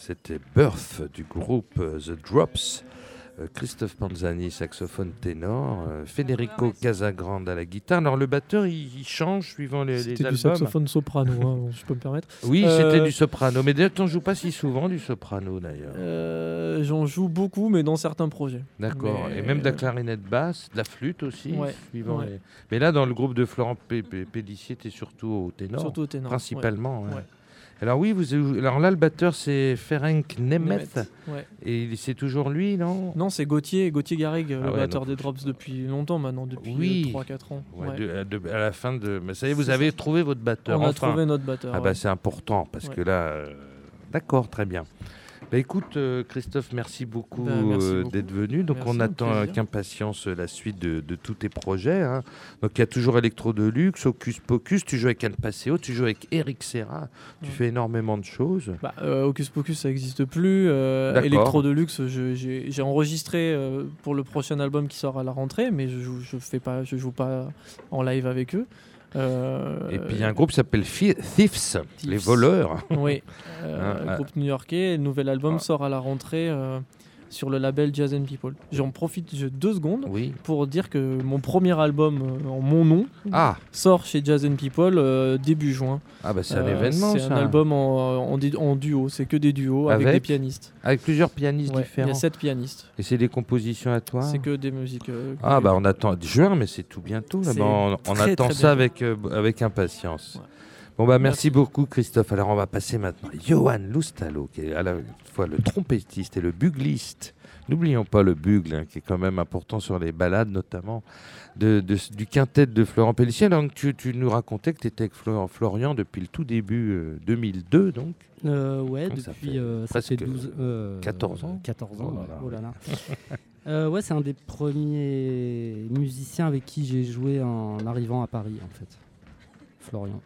[SPEAKER 1] C'était Birth du groupe euh, The Drops. Euh, Christophe Panzani, saxophone ténor, euh, Federico Casagrande à la guitare. Alors le batteur, il, il change suivant les, les
[SPEAKER 3] C'était du
[SPEAKER 1] albums.
[SPEAKER 3] saxophone soprano, hein, je peux me permettre.
[SPEAKER 1] Oui,
[SPEAKER 3] Euh,
[SPEAKER 1] c'était du soprano. Mais d'ailleurs, t'en joues pas si souvent du soprano d'ailleurs.
[SPEAKER 3] Euh, J'en joue beaucoup, mais dans certains projets.
[SPEAKER 1] D'accord.
[SPEAKER 3] mais-
[SPEAKER 1] Et même de la clarinette basse, de la flûte aussi.
[SPEAKER 3] Ouais,
[SPEAKER 1] suivant
[SPEAKER 3] ouais.
[SPEAKER 1] les- Mais là, dans le groupe de Florent Pélissier, tu es surtout au ténor.
[SPEAKER 3] Surtout au ténor.
[SPEAKER 1] principalement. ouais. Alors oui, vous, alors là, le batteur, c'est Ferenc. Nemeth.
[SPEAKER 3] Ouais.
[SPEAKER 1] Et c'est toujours lui, non?
[SPEAKER 3] Non, c'est Gauthier, Gauthier Garrigue,
[SPEAKER 1] Ah
[SPEAKER 3] le
[SPEAKER 1] ouais,
[SPEAKER 3] batteur des Drops depuis longtemps maintenant, depuis
[SPEAKER 1] Oui.
[SPEAKER 3] 3-4 ans.
[SPEAKER 1] Ouais, de- à de- à la fin de. Mais ça y est, vous avez
[SPEAKER 3] ça.
[SPEAKER 1] trouvé votre batteur.
[SPEAKER 3] On a
[SPEAKER 1] enfin.
[SPEAKER 3] trouvé notre batteur.
[SPEAKER 1] Ah bah c'est important parce que là, euh, d'accord, très bien. Bah écoute, euh, Christophe, merci beaucoup,
[SPEAKER 3] Bah,
[SPEAKER 1] euh,
[SPEAKER 3] beaucoup.
[SPEAKER 1] d'être venu. Donc
[SPEAKER 3] Merci,
[SPEAKER 1] on attend avec impatience euh, la suite de, de tous tes projets. hein. Donc il y a toujours Electro Deluxe, Hocus Pocus, tu joues avec Al Paseo, tu joues avec Eric Serra, tu fais énormément de choses.
[SPEAKER 3] Bah, euh, Hocus Pocus, ça n'existe plus. Euh. Electro Deluxe, j'ai enregistré pour le prochain album qui sort à la rentrée, mais je pas, je joue pas en live avec eux. Euh,
[SPEAKER 1] Et puis il y a un groupe qui s'appelle Thieves, les voleurs.
[SPEAKER 3] Oui, euh,
[SPEAKER 1] Hein, ah.
[SPEAKER 3] groupe new-yorkais. Le nouvel album
[SPEAKER 1] Ah.
[SPEAKER 3] sort à la rentrée euh, sur le label Jazz and People. J'en profite deux secondes
[SPEAKER 1] Oui.
[SPEAKER 3] pour dire que mon premier album euh, en mon nom
[SPEAKER 1] Ah,
[SPEAKER 3] sort chez Jazz and People euh, début juin.
[SPEAKER 1] ah bah c'est un
[SPEAKER 3] Euh,
[SPEAKER 1] événement
[SPEAKER 3] C'est un album en, en, di- en duo, c'est que des duos avec,
[SPEAKER 1] Avec
[SPEAKER 3] des pianistes.
[SPEAKER 1] Avec plusieurs pianistes
[SPEAKER 3] Ouais, il y
[SPEAKER 1] différents.
[SPEAKER 3] a sept pianistes.
[SPEAKER 1] Et c'est des compositions à toi
[SPEAKER 3] C'est que des musiques.
[SPEAKER 1] Ah bah on attend juin, mais c'est tout bientôt. là. Bah, on on
[SPEAKER 3] très,
[SPEAKER 1] attend
[SPEAKER 3] très
[SPEAKER 1] ça avec, avec impatience.
[SPEAKER 3] Ouais.
[SPEAKER 1] Bon bah merci, beaucoup Christophe. Alors on va passer maintenant à Johan Lustalo, qui est à la fois le trompettiste et le bugliste. N'oublions pas le bugle, hein, qui est quand même important sur les balades, notamment de, de- du quintet de Florent Pellissier. Donc tu, tu nous racontais que tu étais avec Florent Florian depuis le tout début euh, 2002, donc.
[SPEAKER 4] Euh, ouais,
[SPEAKER 1] Donc ça
[SPEAKER 4] depuis
[SPEAKER 1] fait
[SPEAKER 4] euh, ça fait 12, euh,
[SPEAKER 1] 14 ans.
[SPEAKER 4] 14 ans,
[SPEAKER 1] Oh là là.
[SPEAKER 4] Oh là. Euh, ouais, c'est un des premiers musiciens avec qui j'ai joué en arrivant à Paris, en fait. Florian.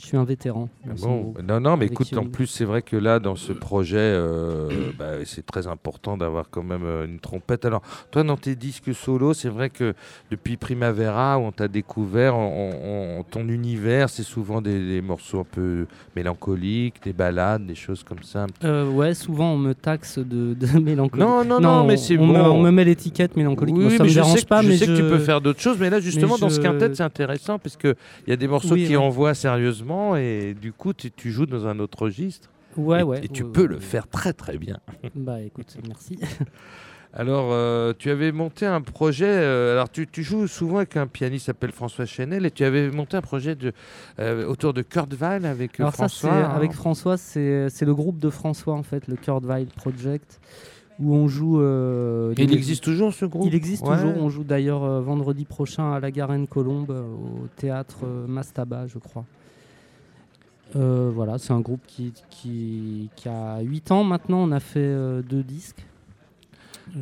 [SPEAKER 4] Je suis un vétéran.
[SPEAKER 1] Bon,
[SPEAKER 4] groupe.
[SPEAKER 1] non, non, mais écoute, en plus, c'est vrai que là, dans ce projet, euh, bah, c'est très important d'avoir quand même euh, une trompette. Alors, toi, dans tes disques solo, c'est vrai que depuis Primavera, où on t'a découvert, on- on- ton univers, c'est souvent des, des morceaux un peu mélancoliques, des ballades, des choses comme ça.
[SPEAKER 4] Euh, ouais, souvent on me taxe de, de mélancolie.
[SPEAKER 1] Non, non, non, mais c'est
[SPEAKER 4] on
[SPEAKER 1] bon.
[SPEAKER 4] Me, on me met l'étiquette mélancolique.
[SPEAKER 1] Oui,
[SPEAKER 4] Moi,
[SPEAKER 1] oui,
[SPEAKER 4] ça
[SPEAKER 1] mais
[SPEAKER 4] me
[SPEAKER 1] je
[SPEAKER 4] dérange
[SPEAKER 1] sais, que-
[SPEAKER 4] pas,
[SPEAKER 1] je sais que tu peux faire d'autres choses, mais là, justement, dans ce quintet, c'est intéressant parce qu'il y a des morceaux
[SPEAKER 4] Oui,
[SPEAKER 1] qui
[SPEAKER 4] ouais.
[SPEAKER 1] envoient sérieusement et du coup, tu, tu joues dans un autre registre.
[SPEAKER 4] Ouais,
[SPEAKER 1] et,
[SPEAKER 4] ouais.
[SPEAKER 1] et tu
[SPEAKER 4] ouais,
[SPEAKER 1] peux
[SPEAKER 4] ouais,
[SPEAKER 1] le
[SPEAKER 4] ouais.
[SPEAKER 1] faire très, très bien.
[SPEAKER 4] Bah écoute, merci.
[SPEAKER 1] Alors, euh, tu avais monté un projet. euh, alors, tu, tu joues souvent avec un pianiste qui s'appelle François Chenel et tu avais monté un projet de, euh, autour de Kurt Weill avec
[SPEAKER 4] Alors ça,
[SPEAKER 1] François. hein.
[SPEAKER 4] avec François, c'est le groupe de François en fait, le Kurt Weill Project, où on joue.
[SPEAKER 1] il
[SPEAKER 4] des-
[SPEAKER 1] existe toujours ce groupe?
[SPEAKER 4] Il existe
[SPEAKER 1] Ouais.
[SPEAKER 4] toujours. On joue d'ailleurs vendredi prochain à la Garenne Colombe, au théâtre Mastaba, je crois. Euh, voilà, c'est un groupe qui, qui, qui a 8 ans maintenant. On a fait euh, deux disques.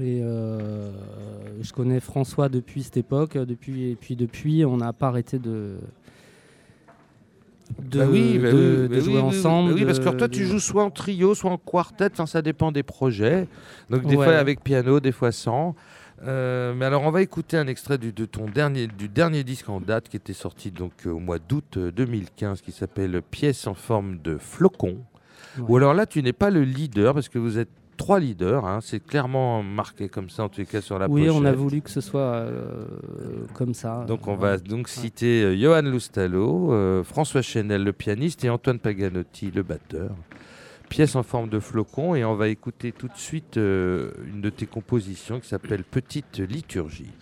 [SPEAKER 4] Et euh, je connais François depuis cette époque. Depuis, et puis depuis, on n'a pas arrêté de, de,
[SPEAKER 1] Bah oui, bah
[SPEAKER 4] de-
[SPEAKER 1] oui,
[SPEAKER 4] de
[SPEAKER 1] bah
[SPEAKER 4] jouer
[SPEAKER 1] oui,
[SPEAKER 4] ensemble.
[SPEAKER 1] oui, parce que toi, tu joues soit en trio, soit en quartet, ça dépend des projets. Donc, des
[SPEAKER 4] Ouais.
[SPEAKER 1] fois avec piano, des fois sans. Euh, mais alors, on va écouter un extrait du, de ton dernier, du dernier disque en date qui était sorti donc euh, au mois d'août euh, 2015, qui s'appelle Pièce en forme de flocon.
[SPEAKER 4] Ouais.
[SPEAKER 1] Ou alors là, tu n'es pas le leader parce que vous êtes trois leaders. hein. C'est clairement marqué comme ça en les cas sur la
[SPEAKER 4] Oui,
[SPEAKER 1] pochette.
[SPEAKER 4] on a voulu que ce soit euh, comme ça.
[SPEAKER 1] Donc on va donc citer euh, Johan Lustalo, euh, François Chenel le pianiste et Antoine Paganotti le batteur. Pièce en forme de flocon et on va écouter tout de suite euh, une de tes compositions qui s'appelle Petite liturgie.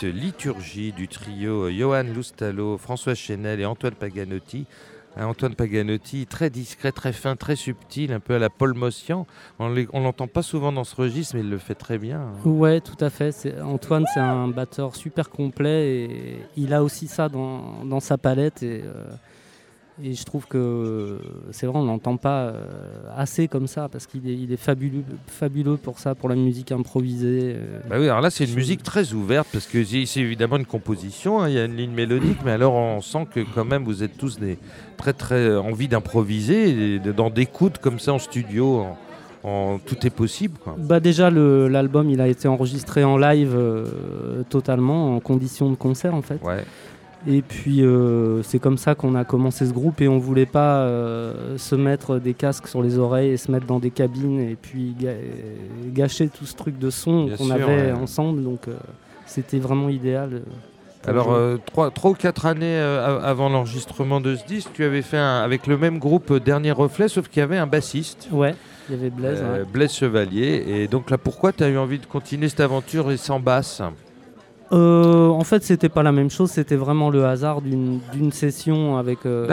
[SPEAKER 5] Petite
[SPEAKER 1] liturgie du trio Johan Loustalo, François Chenel et Antoine Paganotti. Hein, Antoine Paganotti, très discret, très fin, très subtil, un peu à la Paul Mossian. On l'entend pas souvent dans ce registre, mais il le fait très bien. Hein.
[SPEAKER 4] Ouais, tout à fait. Antoine, c'est un batteur super complet et il a aussi ça dans, sa palette. Et, euh, et je trouve que c'est vrai, on n'entend pas euh, assez comme ça parce qu'il est, il est fabuleux, fabuleux pour ça, pour la musique improvisée.
[SPEAKER 1] Euh. Bah oui, alors là, c'est une musique très ouverte parce que c'est évidemment une composition, hein, il y a une ligne mélodique, mais alors on sent que quand même vous êtes tous des, très très envie d'improviser, dans des coudes comme ça en studio. En, tout est possible.
[SPEAKER 4] Bah déjà, l'album il a été enregistré en live euh, totalement, en condition de concert en fait.
[SPEAKER 1] Ouais.
[SPEAKER 4] Et puis euh, c'est comme ça qu'on a commencé ce groupe et on voulait pas euh, se mettre des casques sur les oreilles et se mettre dans des cabines et puis gâcher tout ce truc de son qu'on avait ensemble. Donc euh, c'était vraiment idéal.
[SPEAKER 1] Alors trois, ou quatre années avant l'enregistrement de ce disque, tu avais fait avec le même groupe Dernier Reflet, sauf qu'il y avait un bassiste.
[SPEAKER 4] Ouais, il y avait Blaise.
[SPEAKER 1] Blaise Chevalier. Et donc là, pourquoi tu as eu envie de continuer cette aventure et sans basse?
[SPEAKER 4] Euh, en fait, c'était pas la même chose. C'était vraiment le hasard d'une session avec, euh,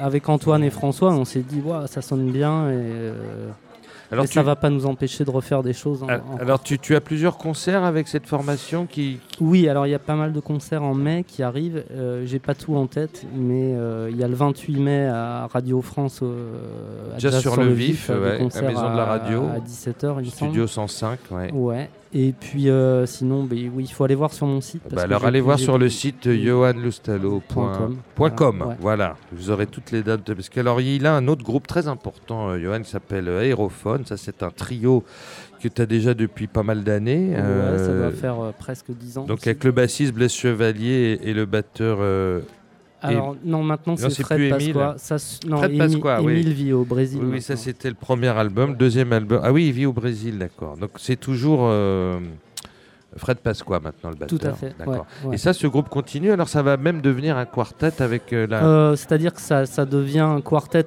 [SPEAKER 4] avec Antoine et François. On s'est dit, ça sonne bien et, euh, alors ça va pas nous empêcher de refaire des choses.
[SPEAKER 1] alors, tu, tu, as plusieurs concerts avec cette formation qui.
[SPEAKER 4] Oui, alors il y a pas mal de concerts en mai qui arrivent. J'ai pas tout en tête, mais il y a le 28 mai à Radio France.
[SPEAKER 1] Déjà sur, le vif, à Maison de la Radio.
[SPEAKER 4] À 17h,
[SPEAKER 1] Studio 105, ouais.
[SPEAKER 4] Ouais. Et puis euh, sinon, bah, oui, il faut aller voir sur mon site.
[SPEAKER 1] Bah alors allez voir sur le site johanlustalo.com. Voilà, vous aurez toutes les dates. Parce qu'alors il a un autre groupe très important, euh, Johan, qui s'appelle Aérophone. Ça c'est un trio que tu as déjà depuis pas mal d'années.
[SPEAKER 4] Ouais, ça doit euh, faire presque 10 ans.
[SPEAKER 1] Donc avec le bassiste Blaise Chevalier et, le batteur
[SPEAKER 4] alors non, maintenant c'est Fred Pasqua. Ça, non, Fred
[SPEAKER 1] Pasqua,
[SPEAKER 4] oui. vit au Brésil.
[SPEAKER 1] Oui, ça c'était le premier album. Deuxième album. Ah oui, il vit au Brésil, d'accord. Donc c'est toujours euh, Fred Pasqua maintenant le batteur.
[SPEAKER 4] Tout à fait.
[SPEAKER 1] D'accord. Et ça, ce groupe continue. Alors ça va même devenir un quartet avec euh, la.
[SPEAKER 4] Euh, c'est-à-dire que ça, ça, devient un quartet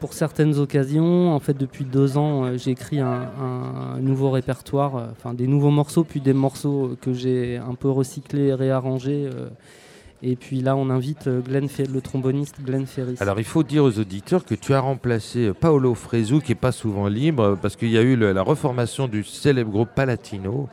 [SPEAKER 4] pour certaines occasions. En fait, depuis deux ans, j'ai écrit un, un, nouveau répertoire, enfin des nouveaux morceaux, puis des morceaux que j'ai un peu recyclés, réarrangés et puis là, on invite euh, le tromboniste Glenn Ferris.
[SPEAKER 1] Alors, il faut dire aux auditeurs que tu as remplacé euh, Paolo Fresu, qui n'est pas souvent libre, parce qu'il y a eu la reformation du célèbre groupe Palatino.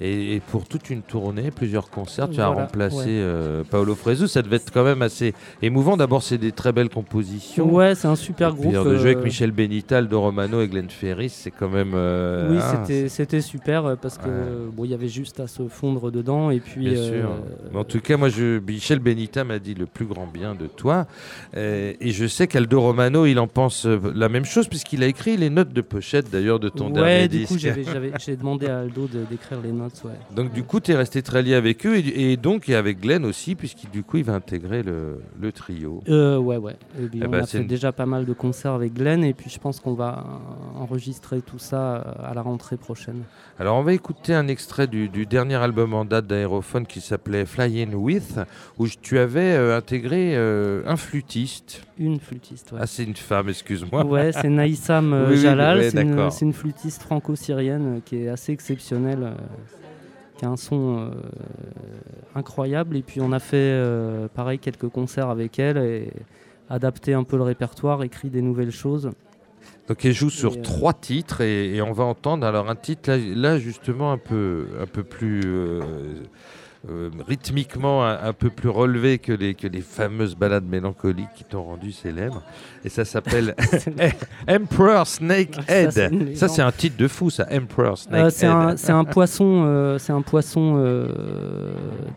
[SPEAKER 1] Et, pour toute une tournée, plusieurs concerts, tu as remplacé euh, Paolo Fresu. Ça devait être quand même assez émouvant. D'abord, c'est des très belles compositions.
[SPEAKER 4] Ouais, c'est un super groupe.
[SPEAKER 1] de jouer avec euh, Michel Benital, Do Romano et Glenn Ferris, c'est quand même. Euh,
[SPEAKER 4] oui, ah, c'était super parce que bon, il y avait juste à se fondre dedans et puis.
[SPEAKER 1] Bien sûr. en tout cas, moi, je, Michel Benital m'a dit le plus grand bien de toi, et je sais qu'Aldo Romano, il en pense la même chose puisqu'il a écrit les notes de pochette d'ailleurs de ton dernier
[SPEAKER 4] disque.
[SPEAKER 1] Ouais,
[SPEAKER 4] du coup, j'ai demandé à Aldo d'écrire les notes.
[SPEAKER 1] Donc du coup, tu es resté très lié avec eux et, donc et avec Glenn aussi, puisqu'il du coup il va intégrer le, le trio.
[SPEAKER 4] Euh, ouais, ouais. Eh on ben, a fait déjà pas mal de concerts avec Glenn et puis je pense qu'on va enregistrer tout ça euh, à la rentrée prochaine.
[SPEAKER 1] Alors on va écouter un extrait du, dernier album en date d'Aérophone qui s'appelait Flying With, où tu avais euh, intégré euh, un flûtiste.
[SPEAKER 4] Une flûtiste, ouais.
[SPEAKER 1] Ah, c'est une femme, excuse-moi.
[SPEAKER 4] Ouais, c'est Naïsam Jalal, c'est une, une, flûtiste franco-syrienne qui est assez exceptionnelle qui a un son euh, incroyable. Et puis on a fait euh, pareil quelques concerts avec elle et adapté un peu le répertoire, écrit des nouvelles choses.
[SPEAKER 1] Donc elle joue sur euh, trois titres et, on va entendre alors un titre là, justement un peu un peu plus euh, rythmiquement un, peu plus relevé que les, que les fameuses balades mélancoliques qui t'ont rendu célèbre. Et ça s'appelle Emperor Snake Head. Ça, c'est un titre de fou, ça, Emperor Snake
[SPEAKER 4] euh, C'est un, poisson, c'est un poisson euh,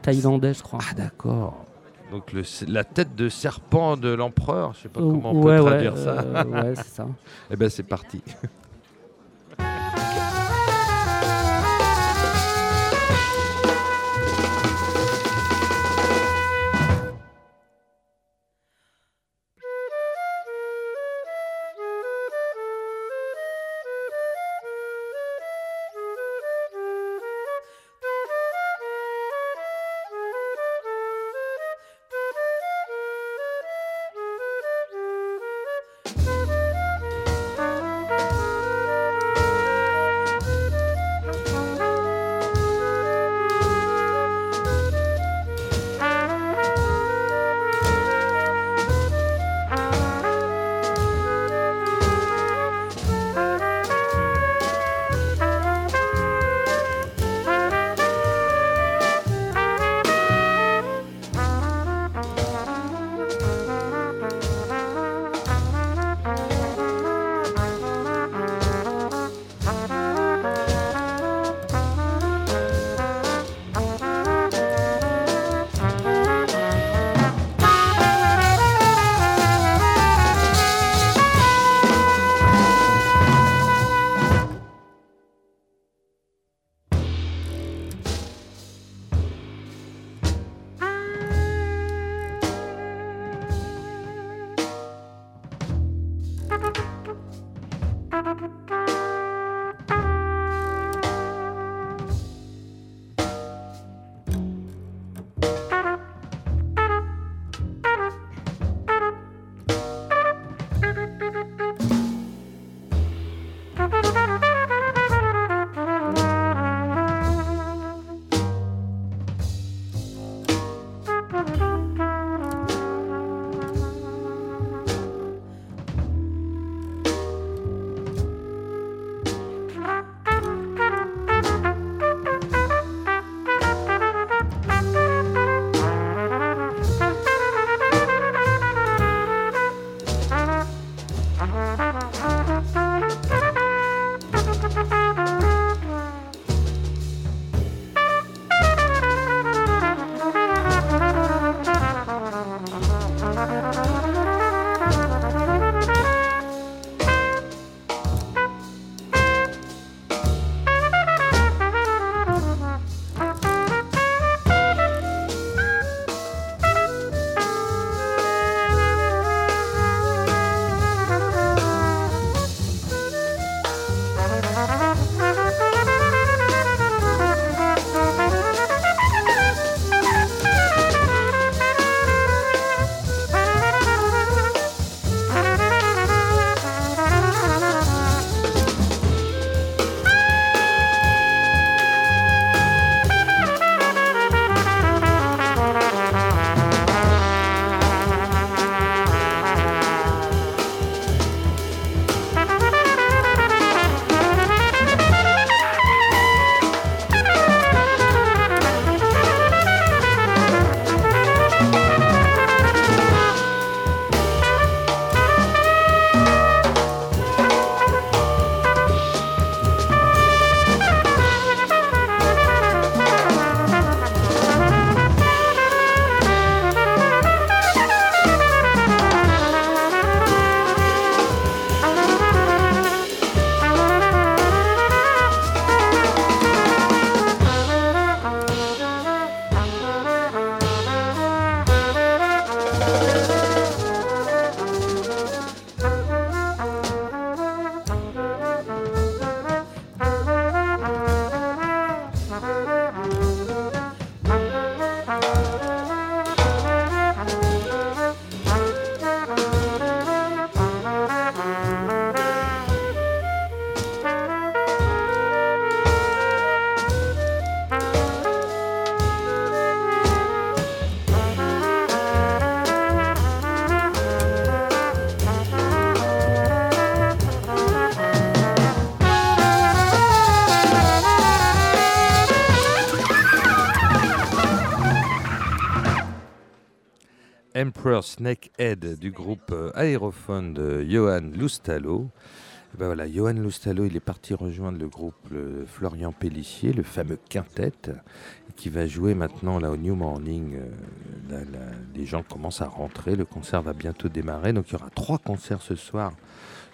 [SPEAKER 4] thaïlandais, je crois.
[SPEAKER 1] Ah, d'accord. Donc le, la tête de serpent de l'empereur, je sais pas comment on peut traduire ça.
[SPEAKER 4] ouais, c'est ça.
[SPEAKER 1] Eh ben c'est parti. Snakehead du groupe euh, Aérophone de Johan Loustalo. Ben voilà, Johan Loustalo, il est parti rejoindre le groupe Florian Pellissier, le fameux quintet, qui va jouer maintenant là au New Morning. Euh, les gens commencent à rentrer, le concert va bientôt démarrer, donc il y aura trois concerts ce soir.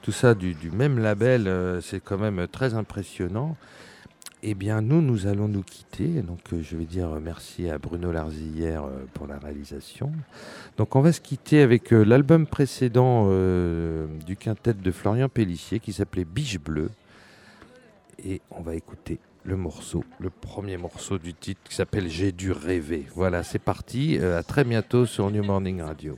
[SPEAKER 1] Tout ça du, même label, euh, c'est quand même très impressionnant. Eh bien, nous, nous allons nous quitter. Donc, euh, je vais dire merci à Bruno Larzillière euh, pour la réalisation. Donc, on va se quitter avec euh, l'album précédent du quintet de Florian Pellissier qui s'appelait Biche Bleue. Et on va écouter le morceau, le premier morceau du titre qui s'appelle J'ai dû rêver. Voilà, c'est parti. à très bientôt sur New Morning Radio.